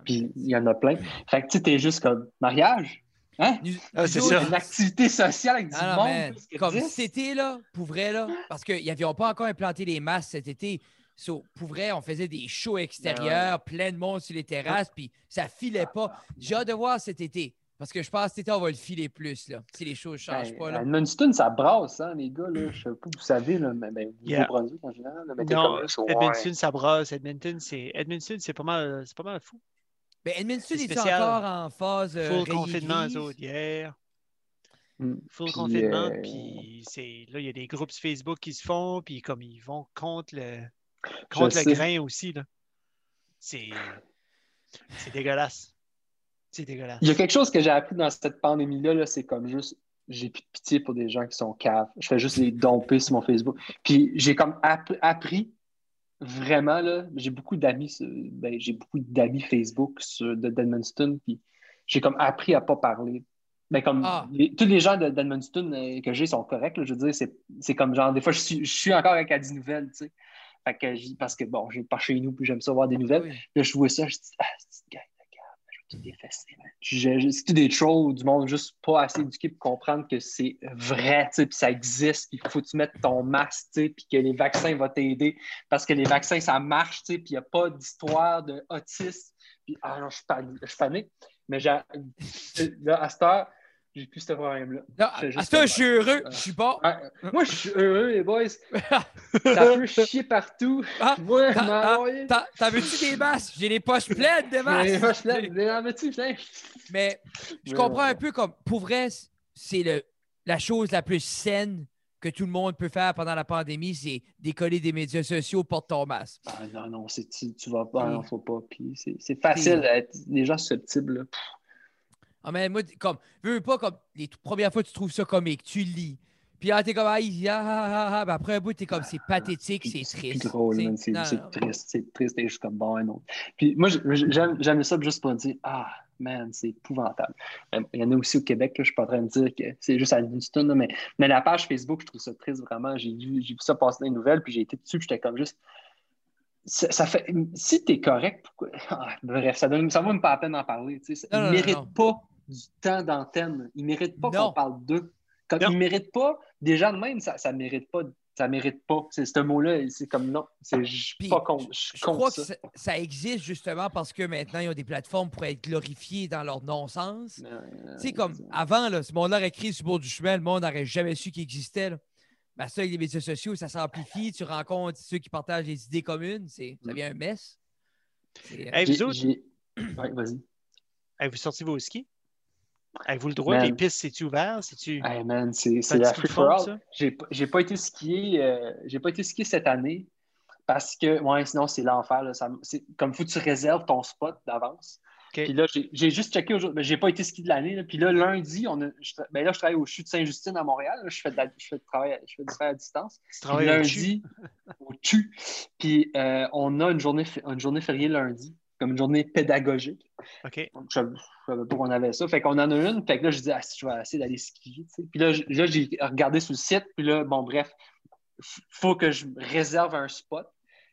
Puis il y en a plein. Fait que tu sais, t'es juste comme, mariage? Hein? Ah, c'est ça. Une activité sociale avec du Ah non, monde. Comme 10? cet été, là, pour vrai, là, parce qu'ils n'avaient pas encore implanté les masques cet été. So, pour vrai, on faisait des shows extérieurs, plein de monde sur les terrasses, puis ça filait pas. J'ai hâte de voir cet été, parce que je pense que cet été, on va le filer plus, là, si les choses ne changent Ben, pas. à Là. Edmundston, ça brasse, hein, les gars. Là. Je sais pas, vous savez, là, mais ben, Yeah. Nouveau-Brunswick en général. Là, Non, comme ouais. Ça brasse. Edmonton, c'est pas mal, c'est pas mal fou. Ben, Edmundston c'est est encore en phase euh, Full confinement, eux autres, hier. Mm. Full Puis, confinement, euh, puis c'est là, il y a des groupes Facebook qui se font, puis comme ils vont contre le, Je contre le sais. grain aussi, là. C'est c'est dégueulasse. C'est dégueulasse. Il y a quelque chose que j'ai appris dans cette pandémie-là, -là, c'est comme juste, j'ai plus de pitié pour des gens qui sont caves. Je fais juste les domper sur mon Facebook. Puis j'ai comme app- appris vraiment, là, j'ai beaucoup d'amis, ben, j'ai beaucoup d'amis Facebook sur, de d'Edmundston, puis j'ai comme appris à pas parler. Mais comme Ah. les- tous les gens de- d'Edmundston euh, que j'ai sont corrects, là, je veux dire, c'est c'est comme genre, des fois, je suis, je suis encore avec Adi Nouvelle, tu sais. Fait que parce que bon, j'ai pas chez nous, puis j'aime ça voir des nouvelles. Oui. Là, je jouais ça, je dis, ah, c'est gars, je vais tout. Je- je- C'est des trolls du monde juste pas assez éduqué pour comprendre que c'est vrai, tu sais, puis ça existe, puis il faut que tu mettes ton masque, tu sais, puis que les vaccins vont t'aider, parce que les vaccins, ça marche, tu sais, puis il n'y a pas d'histoire de autisme. Puis, ah non, je suis je pané. Mais j'ai, là, à cette heure, J'ai plus ce problème-là. Non, Je suis heureux. Je suis bon. Ouais, moi, je suis heureux, les boys. (laughs) Ça peut chier partout. Ah, moi, ah. T'en t'en veux-tu des masques? J'ai les poches pleines de masques. moi, je l'aime. Mais en veux-tu, plein? Mais je comprends un peu comme, pour vrai, c'est le- la chose la plus saine que tout le monde peut faire pendant la pandémie, c'est décoller des médias sociaux, porte ton masque. Ah, non, non, c'est- tu, tu vas pas, non, faut pas. Puis c'est c'est facile d'être les gens susceptibles. là. Ah, mais moi, comme, veux pas, comme, les premières fois, tu trouves ça comique, tu lis. Puis là, t'es comme, ah, ah, ah, ah, ah. Ben, après un bout, t'es comme, c'est pathétique, c'est triste. drôle. C'est Non, c'est triste, c'est triste. Et je suis comme, bon, ouais, non. Puis moi, j'aime ça juste pour dire, ah, man, c'est épouvantable. Euh, Il y en a aussi au Québec, là, je suis pas en train de dire que c'est juste à Houston, là, mais, mais la page Facebook, je trouve ça triste vraiment. J'ai vu, vu ça passer dans les nouvelles, puis j'ai été dessus, puis j'étais comme juste. Ça, ça fait, si t'es correct, pourquoi. Ah, bref, ça, donne, ça vaut même pas la peine d'en parler. tu sais. Non, méritent non. pas du temps d'antenne. Ils méritent pas qu'on parle d'eux. Comme Non. ils méritent pas, déjà de même, ça, ça mérite pas. Ça mérite pas. C'est ce mot-là, c'est comme non. C'est je suis pas contre. Je suis Je contre crois ça. que ça, ça existe justement parce que maintenant, ils ont des plateformes pour être glorifiés dans leur non-sens. Euh, Tu sais, comme avant, là, ce monde-là aurait écrit sur le bord du chemin, le monde n'aurait jamais su qu'il existait. Là. Ben, ça, avec les médias sociaux, ça s'amplifie. Tu rencontres ceux qui partagent les idées communes. c'est- Ça Mm. devient un mess. C'est- Hey, vous autres, Ouais, vas-y. avez-vous sorti vos skis? Avez-vous le droit? Les pistes, c'est-tu ouvert? C'est-tu. Hey man, c'est la free for all. J'ai pas- j'ai pas été skier, euh, j'ai pas été cette année parce que ouais, sinon c'est l'enfer. là. Ça me- c'est Comme faut que tu réserves ton spot d'avance. Puis là, j'ai j'ai juste checké aujourd'hui. mais J'ai pas été skier de l'année. là. Puis là, lundi, on a, je, ben là, je travaille au CHU de Saint-Justine à Montréal. là. Je fais, de la- je fais du travail, à- je fais du travail à distance. Tu travailles lundi, au CHU. Puis euh, on a une journée, une journée fériée lundi, comme une journée pédagogique. OK. Donc, Je savais pas qu'on avait ça. Fait qu'on en a une. Fait que là, je dis, ah, si je vais essayer d'aller skier. Puis là, j'ai regardé sur le site. Puis là, bon, bref, il faut que je réserve un spot.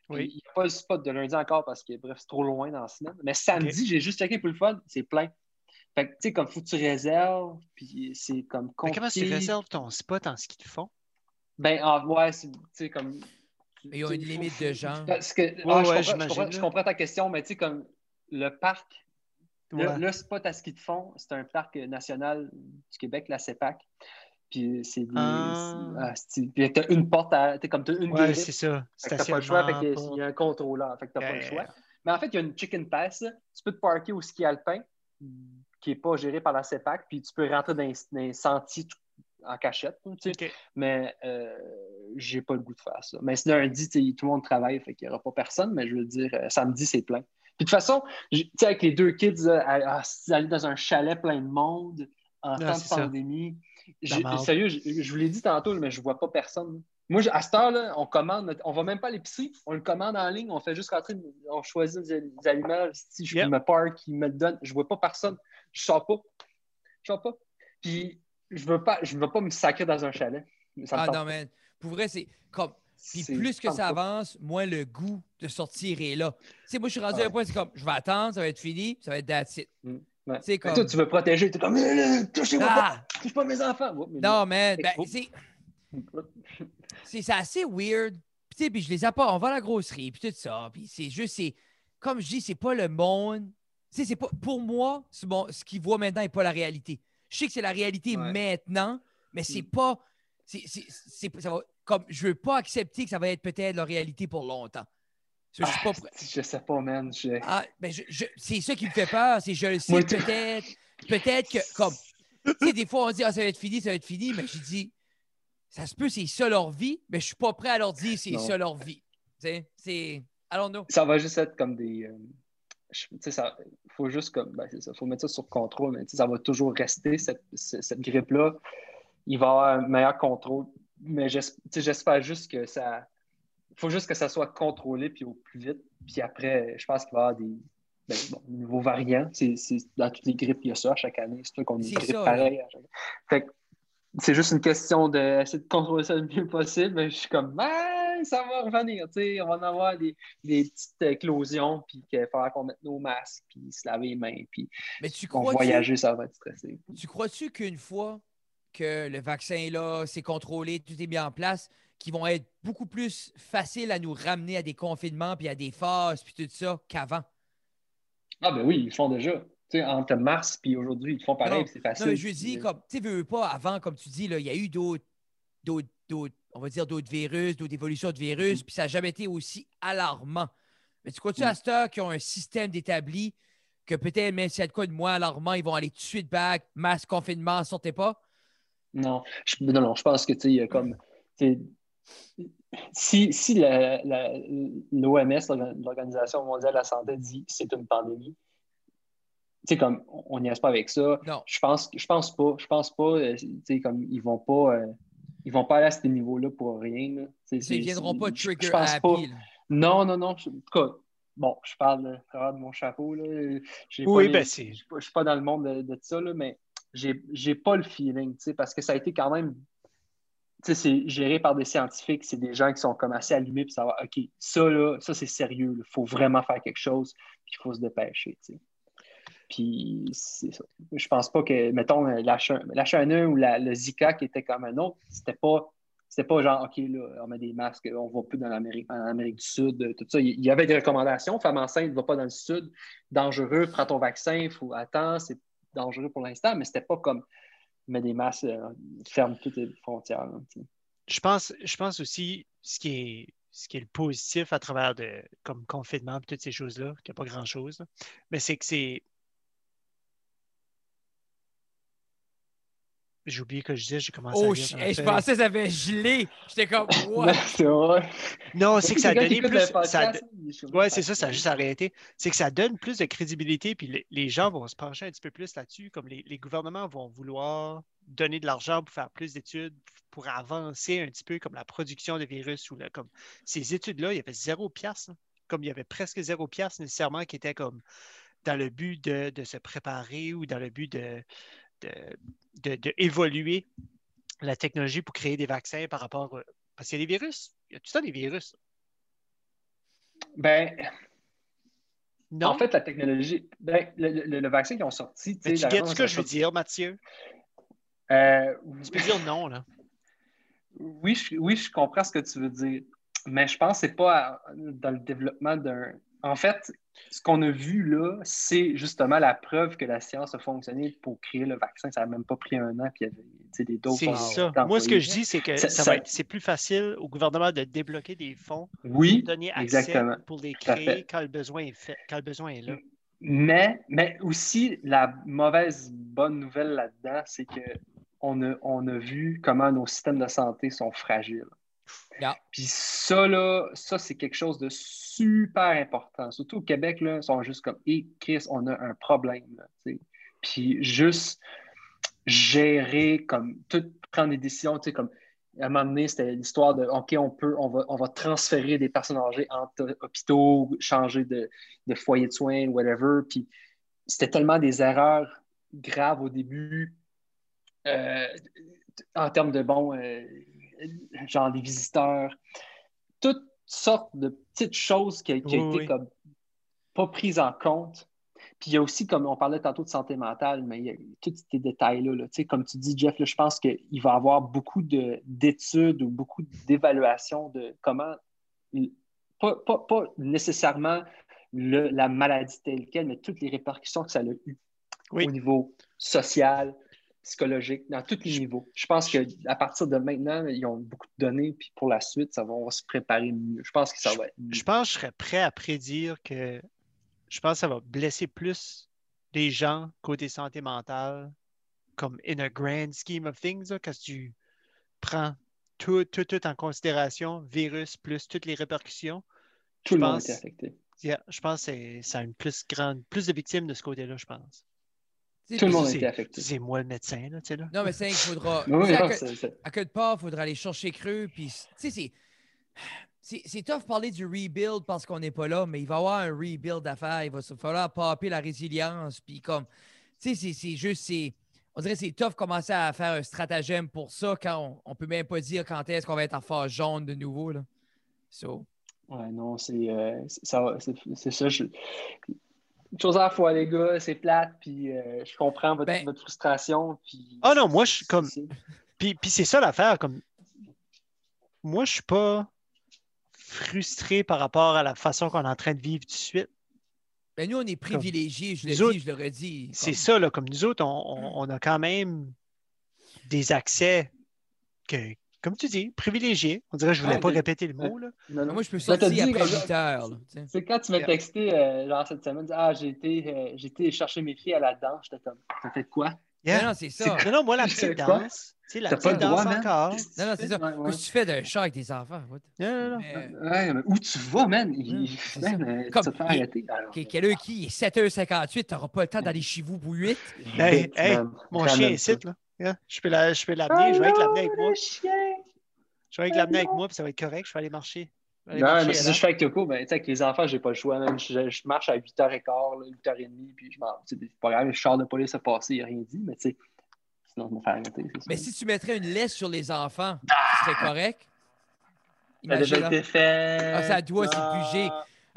Puis Oui. Il n'y a pas le spot de lundi encore parce que, bref, c'est trop loin dans la semaine. Mais samedi, j'ai juste checké pour le fun. C'est plein. Fait que, tu sais, comme faut que tu réserves. Puis c'est comme Mais comment tu compliqué. réserves ton spot en ski de fond? Ben, ah, ouais, c'est, tu sais, comme. Mais ils ont une limite de gens. Parce que, ah, ouais, je, comprends, je j'imagine, comprends- je là. comprends ta question, mais tu sais, comme le parc, le, Ouais. le spot à ski de fond, c'est un parc national du Québec, la CEPAC. Puis c'est des. Ah. ah, c'est- puis t'as une porte à. T'es comme t'as une Ouais, c'est ça. T'as pas le choix, fait que il y a un contrôleur, fait que t'as pas le choix. Mais en fait, il y a une chicken pass. là. Tu peux te parker au ski alpin, qui n'est pas géré par la CEPAC, puis tu peux rentrer dans les, dans les sentiers tout- en cachette. Mais euh, j'ai pas le goût de faire ça. Mais c'est lundi, tout le monde travaille, fait qu'il n'y aura pas personne, mais je veux dire, euh, samedi, c'est plein. Puis de toute façon, avec les deux kids, euh, à- à- aller dans un chalet plein de monde en Non, temps de pandémie. Sérieux, je, je vous l'ai dit tantôt, mais je vois pas personne. Moi, à cette heure-là, on commande, notre- on va même pas à l'épicerie, on le commande en ligne, on fait juste rentrer, on choisit des, aliments, si je Yep. me park, ils me le donnent, je vois pas personne, je sors pas, je sors pas. Puis je veux pas, je veux pas me sacrer dans un chalet. Ça Ah non, man. Pour vrai, c'est comme. Puis plus que ça avance, moins le goût de sortir est là. Tu sais, moi, je suis rendu à un point, c'est comme, je vais attendre, ça va être fini, ça va être that's it. Mm. Ouais. C'est comme. Toi, tu veux protéger, tu es comme, Euh, touchez-moi pas, Ah! touche pas mes enfants. Oh, mais Non, man. Ben, (laughs) c'est. assez weird. Puis, puis je les apporte, on va à la grosserie, puis tout ça. Puis c'est juste, c'est. Comme je dis, c'est pas le monde. Tu sais, c'est pas. Pour moi, ce, bon, ce qu'ils voient maintenant n'est pas la réalité. Je sais que c'est la réalité Ouais. maintenant, mais c'est Mm. pas. c'est- c'est- ça va, comme, je veux pas accepter que ça va être peut-être la réalité pour longtemps. Je pas Ah, je sais pas, man. Je- Ah, ben je- je- c'est ça qui me fait peur. C'est je le sais peut-être. Peut-être que comme. Tu sais, des fois on dit ah, ça va être fini, ça va être fini, mais je dis ça se peut, c'est ça leur vie, mais je suis pas prêt à leur dire c'est ça leur vie. C'est. I don't know. Ça va juste être comme des. euh, ça faut juste comme. Ben, ça, faut mettre ça sur contrôle, mais ça va toujours rester, cette, ce- cette grippe-là. Il va y avoir un meilleur contrôle, mais j'espère juste que ça. Il faut juste que ça soit contrôlé puis au plus vite. Puis après, je pense qu'il va y avoir des. ben, bon, nouveaux variants. Dans toutes les grippes, il y a ça à chaque année. C'est sûr qu'on a C'est une grippe pareille. chaque- Fait que c'est juste une question d'essayer de contrôler ça le mieux possible. Mais je suis comme, Ah, ça va revenir. tu sais, On va en avoir des, des petites éclosions, puis qu'il va falloir qu'on mette nos masques, puis se laver les mains, puis Mais tu crois voyager, ça va être stressé. Tu crois-tu qu'une fois que le vaccin est là, c'est contrôlé, tout est mis en place, qu'ils vont être beaucoup plus faciles à nous ramener à des confinements puis à des phases puis tout ça qu'avant? Ah, ben oui, ils le font déjà. Tu sais, entre mars et aujourd'hui, ils font pareil, puis c'est facile. Non, mais je dis, comme, tu veux veux pas, avant, comme tu dis, là, il y a eu d'autres, d'autres, d'autres- on va dire d'autres virus, d'autres évolutions de virus, puis ça n'a jamais été aussi alarmant. Mais tu crois-tu Mm. à heure qu'ils ont un système d'établi que peut-être, même s'il y a de quoi de moins alarmant, ils vont aller tout de suite back, masse, confinement, sortez pas? Non, je, non, non, je pense que, tu sais, il y a comme. Si, si l'OMS, l'Organisation mondiale de la santé, dit que c'est une pandémie, tu sais, comme, on n'y reste pas avec ça. Non. Je pense, je pense pas. Je pense pas, euh, tu sais, comme, ils vont pas. euh, ils vont pas aller à ce niveau-là pour rien. là. Ils ne viendront pas trigger je pense happy. pas. Non, non, non. je- en tout cas, bon, je parle de, de mon chapeau. Là. J'ai pas Oui, les- ben, c'est- Je suis pas- je suis pas dans le monde de, de ça, là, mais j'ai pas le feeling, tu sais, parce que ça a été quand même. Tu sais, c'est géré par des scientifiques, c'est des gens qui sont comme assez allumés pour savoir, OK, ça, là, ça, c'est sérieux, il faut vraiment faire quelque chose, puis il faut se dépêcher, tu sais. Puis. Je pense pas que, mettons, l'H1- l'H1N1 ou le Zika qui était comme un autre, c'était pas. C'était pas genre, OK, là, on met des masques, on va plus dans l'Amérique, du Sud, tout ça. Il y avait des recommandations. Femme enceinte, ne va pas dans le Sud. Dangereux, prends ton vaccin, faut attendre, c'est dangereux pour l'instant, mais c'était pas comme mets des masques, euh, ferme toutes les frontières. je pense, je pense aussi ce qui est, ce qui est le positif à travers de comme confinement et toutes ces choses-là, qu'il n'y a pas grand-chose, mais c'est que c'est. J'ai oublié que je disais, j'ai commencé à Oh, lire je, dans hey, je pensais que ça avait gelé. J'étais comme, (laughs) what? c'est vrai. Non, c'est que ça a donné plus. ça sur- Ouais, c'est ça, ça a juste arrêté. C'est que ça donne plus de crédibilité, puis les, gens vont se pencher un petit peu plus là-dessus, comme les, les gouvernements vont vouloir donner de l'argent pour faire plus d'études, pour avancer un petit peu comme la production de virus ou là, comme ces études-là, il y avait zéro piastre, là. comme il y avait presque zéro piastre nécessairement qui était comme dans le but de, de se préparer ou dans le but de, de, de- de évoluer la technologie pour créer des vaccins par rapport. euh, Parce qu'il y a des virus. Il y a tout ça des virus? Ben, Non? en fait, la technologie, ben, le, le- le vaccin qu'ils ont sorti, tu Mais sais, tu ce que dont je veux dire, Mathieu? Euh, Tu peux dire non, là. Oui, je, oui, je comprends ce que tu veux dire. Mais je pense que c'est pas à- dans le développement d'un. En fait, ce qu'on a vu là, c'est justement la preuve que la science a fonctionné pour créer le vaccin. Ça n'a même pas pris un an, puis il y avait des doses. C'est ça. Moi, ce que je dis, c'est que Ça- ça, ça- va être, c'est plus facile au gouvernement de débloquer des fonds, Oui, donner accès exactement. pour les créer quand le besoin est fait, quand le besoin est là. Mais, mais aussi, la mauvaise bonne nouvelle là-dedans, c'est que on a, on a vu comment nos systèmes de santé sont fragiles. Yeah. Puis ça, là, ça, c'est quelque chose de super important. Surtout au Québec, là, sont juste comme, hé, Chris, on a un problème. là. Puis juste gérer, comme, tout prendre des décisions, tu sais, comme, à un moment donné, c'était l'histoire de, OK, on peut, on va, on va transférer des personnes âgées entre hôpitaux, changer de, de foyer de soins, whatever. Puis c'était tellement des erreurs graves au début, euh, en termes de, bon, euh, genre des visiteurs, toutes sortes de petites choses qui, qui Oui, ont été oui. comme pas prises en compte. Puis il y a aussi, comme on parlait tantôt de santé mentale, mais il y a tous ces détails-là. là. Tu sais, Comme tu dis, Jeff, là, je pense qu'il va y avoir beaucoup de- d'études ou beaucoup d'évaluations de comment, pas, pas- pas nécessairement le- la maladie telle quelle, mais toutes les répercussions que ça a eu Oui. au niveau social, psychologique, dans tous les niveaux. Je pense qu'à partir de maintenant, ils ont beaucoup de données, puis pour la suite, ça va, on va se préparer mieux. Je pense que ça va être mieux. Je pense que je serais prêt à prédire que je pense que ça va blesser plus les gens côté santé mentale, comme in a grand scheme of things, là, quand tu prends tout, tout, tout en considération, virus plus toutes les répercussions. Tout le je monde pense- était affecté. Yeah, je pense que c'est- ça a une plus grande, plus de victimes de ce côté-là, je pense. Tout le monde a c'est- été affecté. C'est moi le médecin, là, tu sais, là. Non, mais c'est qu'il faudra. (laughs) Oui, sais, à non, que- c'est- à quelque part, il faudra aller chercher creux. Puis, tu sais, c'est. C'est tough de parler du rebuild parce qu'on n'est pas là, mais il va y avoir un rebuild à faire. Il va falloir popper la résilience. Puis, comme. Tu sais, c'est- c'est juste. c'est- On dirait que c'est tough de commencer à faire un stratagème pour ça quand on, on peut même pas dire quand est-ce qu'on va être en phase jaune de nouveau. Là. So, Ouais, non, c'est euh, c'est- ça. va- C'est c'est ça. je- Une chose à la fois, les gars, c'est plate, puis euh, je comprends votre, Ben- votre frustration. Puis Ah non, moi, je suis comme- c'est- Puis, puis c'est ça l'affaire, comme moi, je suis pas frustré par rapport à la façon qu'on est en train de vivre tout de suite. Ben, nous, on est privilégiés, je le nous autres, dis, je le redis. C'est comme- ça, là, comme nous autres, on, on- on a quand même des accès que, comme tu dis, privilégiés. On dirait que je voulais Ouais, pas répéter le mot, là. Non, non. Moi, je peux t'as sortir dit, après comme- 8 heures. là, tu sais. C'est quand tu m'as Yeah. texté, euh, genre cette semaine, ah, j'ai été, euh, j'ai été chercher mes filles à la danse. J'étais comme, t'as fait quoi? Yeah. Non, non, c'est ça. Non, non, moi, la (laughs) petite danse, tu sais, la T'as pas petite le droit, danse man? encore. Non, non, c'est ça. Ouais, ouais. Qu'est-ce que tu fais d'un chat avec tes enfants? what? Non, non, non. Mais, euh, Ouais, mais où tu vas, man? Il, Ouais, c'est man, ça. euh, Comme- tu vas te faire arrêter. Quelle heure qui? Il est 7h58, t'auras pas le temps d'aller chez vous pour 8. Hey. Mon chien est ça. ici, là. Yeah. Je peux la- je peux l'amener, je vais avec l'amener avec moi. le chien! Je vais l'amener avec moi, puis ça va être correct. Je vais aller marcher. Je vais aller Non, marcher mais c'est ça là. que je fais avec Yoko. Ben, tu sais, avec les enfants, j'ai pas le choix. man. Je, je marche à 8h15, là, 8h30, puis je m'en. tu sais, C'est pas grave, le char de police a passé, il a rien dit, mais tu sais, sinon, je vais me faire arrêter. c'est ça. Mais si tu mettrais une laisse sur les enfants, Ah! ce serait correct? Ça a déjà Imagine, là. été fait. Ah, ça doit, c'est Ah. bugé.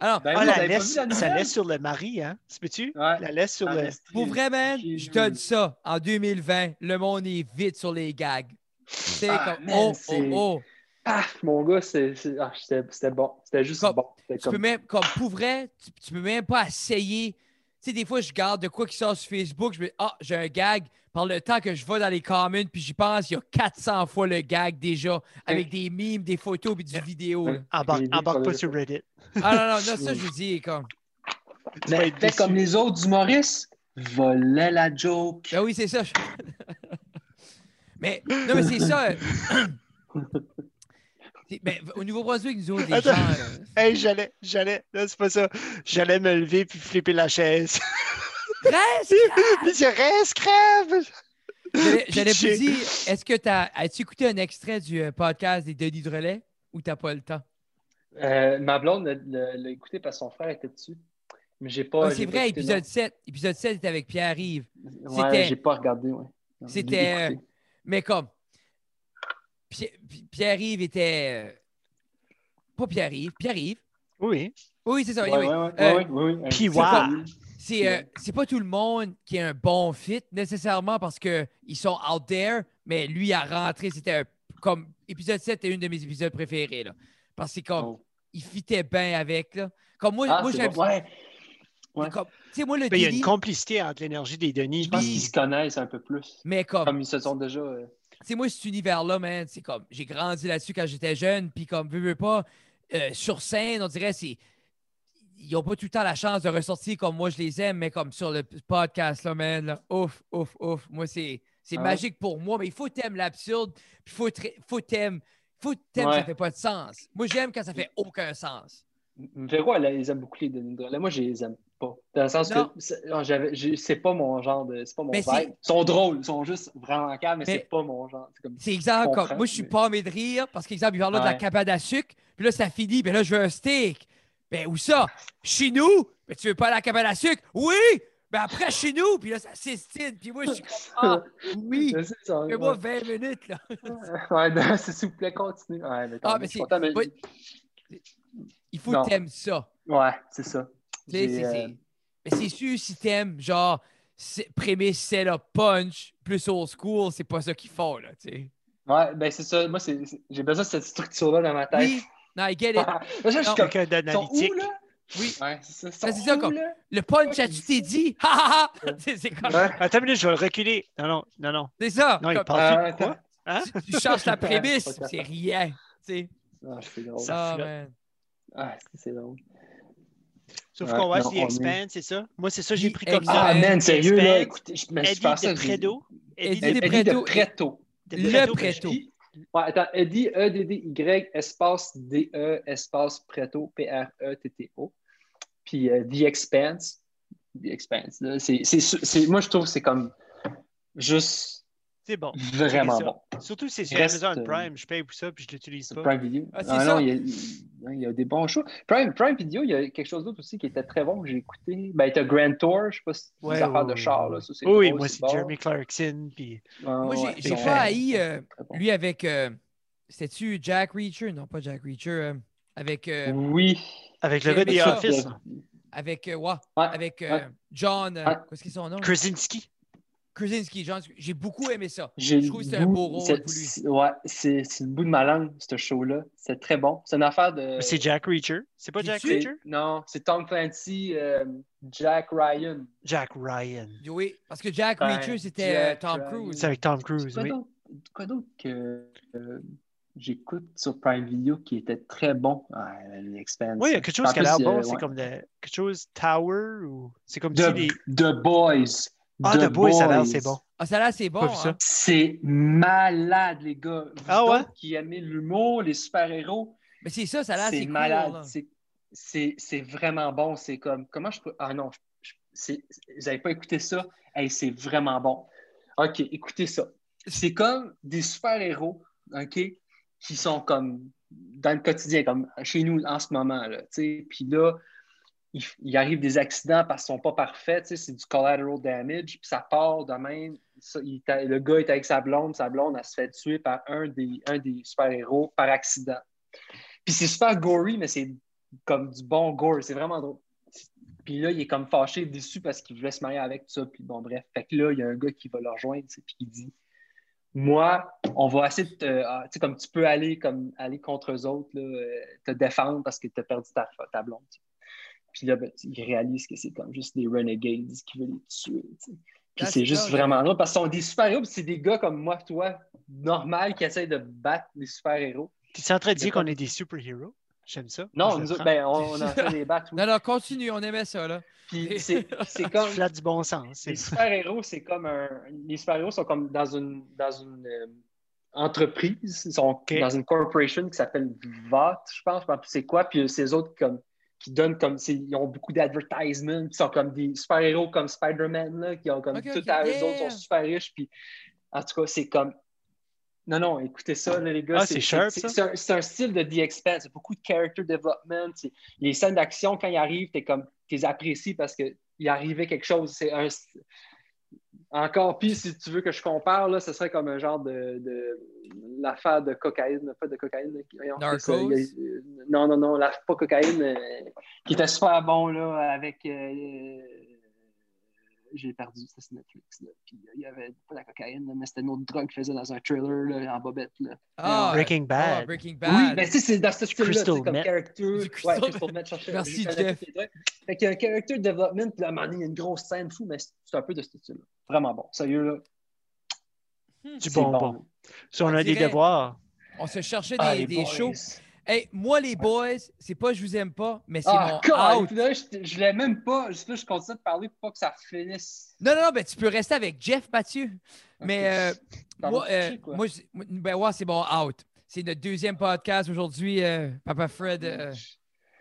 Alors, Ben Ah, la laisse, la ça laisse sur le mari, hein? Tu peux-tu? Ouais. La laisse sur Ah, le. c'est- pour vrai, man, je dis ça, en 2020, le monde est vite sur les gags. C'est Ah, comme, man, oh, oh, oh. Ah, mon gars, c'est, c'est- ah, c'était, c'était bon. C'était juste Comme- bon. C'était Tu comme... peux même, comme pour vrai, tu, tu peux même pas essayer. Tu sais, des fois, je garde de quoi qui sort sur Facebook, je me dis, ah, j'ai un gag. Par le temps que je vais dans les comments, puis j'y pense, il y a 400 fois le gag déjà, avec des mimes, des photos, puis du vidéo. là. Embarque, pas sur. Reddit. Ah non, non, non, (laughs) ça, je vous dis, comme. Mais comme les autres humoristes, volait la joke. Ben oui, c'est ça. (laughs) mais, non, mais c'est ça. (coughs) ben, au Nouveau-Brunswick, nous autres, les Attends. gens. euh, Hey, j'allais, j'allais, là, c'est pas ça. J'allais me lever puis flipper la chaise. (laughs) Presque! puis je reste crève! J'allais- vous dire, est-ce que t'as, as-tu écouté un extrait du euh, podcast des Denis de Relais ou t'as pas le temps? Euh, ma blonde l'a, écouté parce que son frère était dessus. Mais j'ai pas. Ah, c'est pas vrai, écouté, épisode 7. Épisode 7 était avec Pierre-Yves. Ouais, j'ai pas regardé, ouais. C'était. Mais comme, Pi- Pi- Pierre-Yves était. euh, Pas Pierre-Yves, Pierre-Yves. Oui. Oui, c'est ça. Ouais, Euh, ouais, ouais. Puis C'est euh, pas tout le monde qui est un bon fit nécessairement parce qu'ils sont out there, mais lui a rentré, c'était un- comme épisode 7 est une de mes épisodes préférés là. Parce que comme Oh. il fitait bien avec là. Comme moi, Ah, moi c'est j'aime bon. Ouais. comme moi le Ben, il y a une complicité entre l'énergie des Denis. Je pense qu'ils se connaissent un peu plus. mais comme Comme ils se sont déjà. euh, tu sais, moi, cet univers-là, man, c'est comme, j'ai grandi là-dessus quand j'étais jeune, puis comme, veux, veux pas, euh, sur scène, on dirait, c'est, ils n'ont pas tout le temps la chance de ressortir comme moi je les aime, mais comme sur le podcast, là, man, là, ouf, ouf, ouf. Moi, c'est, c'est Ah ouais? magique pour moi, mais il faut t'aimer l'absurde, puis il faut, faut t'aimer, faut t'aimer, ça Ouais. fait pas de sens. Moi, j'aime quand ça fait aucun sens. Véro, elle, elle aime beaucoup les Denis Drolet. Moi, je les aime pas. Dans le sens Non. que c'est pas mon genre de. C'est pas mon Mais vibe. Ils sont drôles, ils sont juste vraiment calmes, mais, Mais- c'est pas mon genre. C'est exemple, comme, moi, je suis mais- pas aimé de rire, parce qu'exemple, il parle là de la Ouais. cabane à sucre, puis là, ça finit, puis là, je veux un steak. Ben, où ça? Chez nous? Ben, tu veux pas la cabane à sucre? Oui! Ben, après, chez nous, puis là, ça s'estime, puis moi, je suis comme, ah, (laughs) oui! Fais-moi ouais. 20 minutes, là. (laughs) Ouais, s'il vous plaît, continue. Ouais, mais, Ah, mais c'est- mais- ouais. Il faut que t'aimes ça. Ouais, c'est ça. Tu sais, J'ai, c'est- euh, c'est- Mais c'est sûr, si t'aimes, genre, c'est- prémisse, c'est le punch, plus old school, c'est pas ça qu'ils font, là, tu sais. Ouais, ben c'est ça. Moi, c'est- c'est- j'ai besoin de cette structure-là dans ma tête. Oui, non, I get it. (laughs) Là, je suis. Quelqu'un d'analytique. Oui. Ouais, c'est ça. Ils Ben, sont c'est ça, où, comme- là? Le punch, Ouais, as-tu t'es dit? Ha, ha, ha! (laughs) C'est c'est comme- Ouais. Attends une minute, je vais le reculer. Non, non, non, non. c'est ça. Non, il parle Ah, de quoi? Hein? tu, tu changes la (laughs) prémisse, c'est rien. Tu sais. Ah, c'est drôle. Ça Ah, man. Ah, c'est drôle. Sauf qu'on non, The Expand, c'est ça? Moi, c'est ça, j'ai pris comme Expanse. ça. Ah, man, sérieux, là, écoutez, je me suis Eddie passé. Eddie de Eddie de Preto. Preto. Le Preto. Preto. Ouais, attends, Eddie, E E-D-D-Y, espace D-E, espace Preto, P-R-E-T-T-O. Puis euh, The Expanse. The Expanse. là, c'est- c'est- c'est- moi, je trouve que c'est comme juste C'est bon. (laughs) vraiment bon. Surtout si c'est sur Reste, Amazon euh, Prime, je paye pour ça puis je l'utilise Sur pas. Prime Video. Ah, Ah, ça. non, il y, a, il y a des bons shows. Prime, Prime Video, il y a quelque chose d'autre aussi qui était très bon que j'ai écouté. Ben, il y a Grand Tour, je sais pas si c'est Ouais, des affaires ouais, de char, là. Ça, c'est Oui, drôle, moi, c'est bon. Jeremy Clarkson. Puis... Ah, Moi, j'ai- ouais, j'ai ils pas haï, euh, lui avec. euh, C'était-tu Jack Reacher? Non, pas Jack Reacher. euh, avec. euh, Oui. Avec le gars des. Office, avec. euh, ouais, Ouais. avec euh, Ouais. John. euh, Ouais. Qu'est-ce qu'ils son nom? Krasinski. Krasinski, j'ai beaucoup aimé ça. J'ai Je trouve que c'était un beau rôle pour lui. Ouais, c'est le bout de ma langue, ce show-là. C'est très bon. C'est une affaire de. Mais C'est Jack Reacher. C'est pas Jack Reacher? Non, c'est Tom Clancy, euh, Jack Ryan. Jack Ryan. Oui, parce que Jack Ouais, Reacher, c'était euh, Tom Ryan. Cruise. C'est avec Tom Cruise, Quoi oui. d'autre- quoi d'autre que euh, j'écoute sur Prime Video qui était très bon? Oui, il y a quelque chose qui a l'air bon. euh, C'est ouais. comme de- quelque chose Tower ou. C'est comme The, si les. The Boys. Ah, The Boys, ça a l'air, c'est bon. Ah, ça là, c'est bon. Hein. C'est malade, les gars. Vous Ah ouais? qui aimez l'humour, les super-héros, Mais c'est ça, ça là, c'est c'est cool. malade. C'est- c'est c'est vraiment bon. C'est comme. Comment je peux. Ah non, je- vous n'avez pas écouté ça? Hey, c'est vraiment bon. OK, écoutez ça. C'est comme des super-héros, OK, qui sont comme dans le quotidien, comme chez nous en ce moment. Là, tu sais. Puis là, il, arrive des accidents parce qu'ils ne sont pas parfaits. C'est du collateral damage. Puis ça part de même. Le gars est avec sa blonde. Sa blonde, elle se fait tuer par un des, un des super-héros par accident. Puis c'est super gory, mais c'est comme du bon gore. C'est vraiment drôle. Puis là, il est comme fâché, déçu parce qu'il voulait se marier avec tout ça. Puis bon, bref. Fait que là, il y a un gars qui va le rejoindre, puis il dit Moi, on va essayer de te. ah, tu sais, comme tu peux aller, comme, aller contre eux autres, là, euh, te défendre parce que tu as perdu ta, ta blonde. Puis là, ben, il réalise que c'est comme juste des renegades qui veulent les tuer. Puis Ah, c'est juste ça, vraiment drôle parce qu'ils sont des super-héros, puis c'est des gars comme moi, toi, normal, qui essayent de battre les super-héros. Tu es en train de dire qu'on est des super-héros? J'aime ça. Non, nous ben, on, on a fait des battes. oui. Non, non, continue, on aimait ça, là. Puis c'est Tu (laughs) comme. du bon sens. Les super-héros, c'est comme un. Les super-héros sont comme dans une, dans une euh, entreprise. Ils sont dans une corporation qui s'appelle VOT, je pense. Je sais pas c'est quoi. Puis ces autres comme, qui donnent comme. c'est- Ils ont beaucoup d'advertisements. Ils sont comme des super-héros comme Spider-Man, là, qui ont comme. Tout à eux autres sont super riches. Puis en tout cas, c'est comme. Non, non, écoutez ça, là, les gars. Ah, c'est c'est un, style de The Expanse. C'est beaucoup de character development. Les scènes d'action, quand ils arrivent, t'es comme. Tu les apprécies parce qu'il arrivait quelque chose. C'est un. Encore pire, si tu veux que je compare, là, ce serait comme un genre de, de l'affaire de cocaïne, pas de cocaïne. voyons, ça, a- euh, non, non, non, la, pas cocaïne, euh, qui était super bon là, avec. euh, j'ai perdu, c'était sur Netflix. Là. Puis euh, il y avait pas de la cocaïne, là, mais c'était une autre drogue qu'il faisait dans un trailer là, en bobette. Là. Ah, Breaking ah, Bad. Breaking Oui, Bad. mais tu sais, c'est dans ce style-là, Crystal comme Meth. character. Du Ouais, Crystal Crystal chercher- Merci, Jeff. Fait qu'il y a un character development, puis à un moment donné, il y a une grosse scène fou, mais c'est un peu de ce style-là. Vraiment bon. Sérieux, là. Du c'est bonbon. Si on On a des devoirs. On se cherchait Ah, des, des shows. Hey, moi, les boys, c'est pas je vous aime pas, mais c'est Ah, mon God, out. là, je, je l'ai même pas. Là, je continue de parler pour pas que ça finisse. Non, non, non, ben, tu peux rester avec Jeff Mathieu. Mais euh, moi, euh, moi, je- ben, ouais, c'est mon out. C'est notre deuxième podcast aujourd'hui. euh, Papa Fred, euh,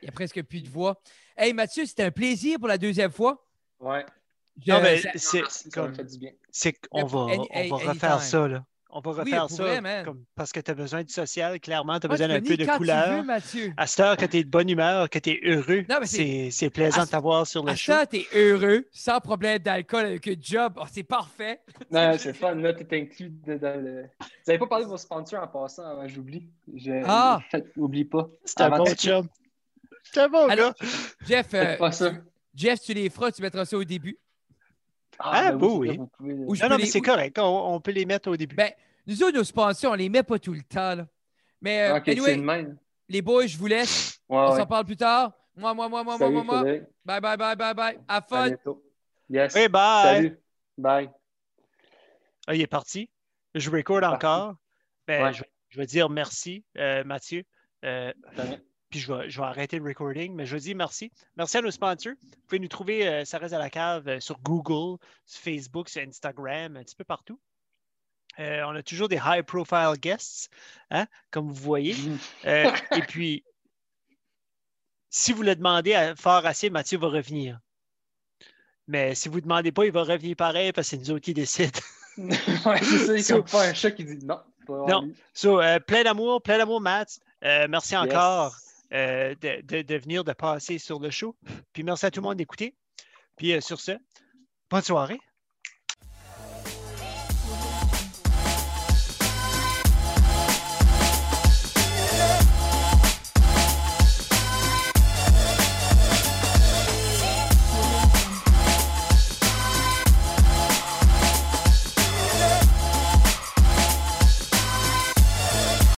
il n'y a presque plus de voix. Hey, Mathieu, c'était un plaisir pour la deuxième fois. Ouais. Je- Non, mais c'est ça m'a comme- fait du bien. C'est qu'on va, Any- on va anytime. refaire ça, là. On va refaire ça vrai, man. comme- parce que tu as besoin du social, clairement. Tu as Moi, tu besoin d'un peu de tu couleur. veux, Mathieu. À cette heure que tu es de bonne humeur, que tu es heureux, c'est- plaisant à de t'avoir sur le À show. ça, t'es heureux, sans problème d'alcool, avec un job. Oh, c'est parfait. Non, c'est fun, là, t'es inclus de- dans le. Vous n'avez pas parlé de vos sponsors en passant, avant, j'oublie. Je... Ah! Faites- (laughs) Oublie pas. C'est un bon chum. C'est un bon Alors, gars. Jeff, euh, Faites pas ça. Jeff, tu les feras, tu mettras ça au début. Ah, beau, c'est oui. vous pouvez- Non, non, mais les- c'est correct. On, on peut les mettre au début. Ben, nous autres, nos sponsors, on les met pas tout le temps. Là. Mais euh, anyway, le les boys, je vous laisse. Ouais, on ouais. s'en parle plus tard. Moi, moi, moi, moi, moi, Salut, moi, moi. Bye, bye, bye, bye, bye. À fun. bientôt. Yes. hey, bye. Salut. Bye. Ah, il est parti. Je record encore. Ben, Ouais. je, je vais dire merci, euh, Mathieu. Euh. Puis je vais, je vais arrêter le recording, mais je dis merci. Merci à nos sponsors. Vous pouvez nous trouver, euh, ça reste à la cave, euh, sur Google, sur Facebook, sur Instagram, un petit peu partout. Euh, on a toujours des high-profile guests, hein, comme vous voyez. Euh, et puis, si vous le demandez à fort assez, Mathieu va revenir. Mais si vous ne demandez pas, il va revenir pareil parce que c'est nous autres qui décident. (laughs) ouais, c'est ça, il pas un chat qui dit non. Non. So, euh, plein d'amour, plein d'amour, Matt. Euh, merci Yes. encore euh, de, de- venir, de passer sur le show. Puis merci à tout le monde d'écouter. Puis euh, sur ce, bonne soirée.